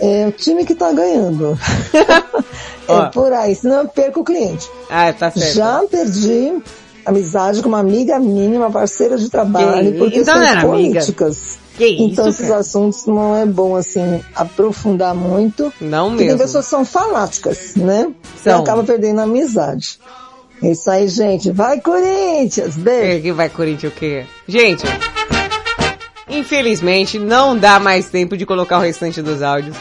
Speaker 37: é o time que tá ganhando. é
Speaker 1: Ó.
Speaker 37: por aí, senão eu perco o cliente.
Speaker 1: Ah, tá certo.
Speaker 37: Já perdi amizade com uma amiga minha, uma parceira de trabalho,
Speaker 1: Que-
Speaker 37: por
Speaker 1: então
Speaker 37: questões
Speaker 1: amiga?
Speaker 37: políticas.
Speaker 1: Que isso,
Speaker 37: então esses
Speaker 1: cara?
Speaker 37: assuntos não é bom assim aprofundar muito.
Speaker 1: Não
Speaker 37: Porque
Speaker 1: mesmo.
Speaker 37: tem pessoas que são fanáticas, né? E
Speaker 1: São.
Speaker 37: acaba perdendo a amizade. É isso aí, gente. Vai, Corinthians! Beijo!
Speaker 1: É, que vai Corinthians o quê? Gente, infelizmente não dá mais tempo de colocar o restante dos áudios.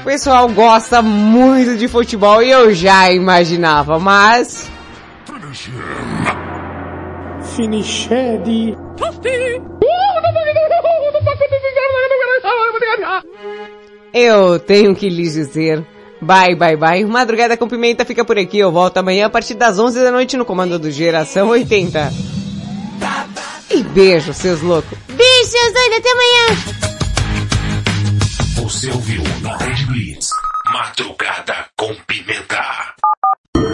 Speaker 1: O pessoal gosta muito de futebol e eu já imaginava, mas...
Speaker 42: Finiched.
Speaker 1: Eu tenho que lhes dizer... Bye, bye, bye. Madrugada com Pimenta fica por aqui. Eu volto amanhã a partir das 11 da noite no comando do Geração 80. E beijo, seus loucos.
Speaker 4: Beijo, seus doidos. Até amanhã.
Speaker 7: Você ouviu na Rede Blitz. Madrugada com pimenta.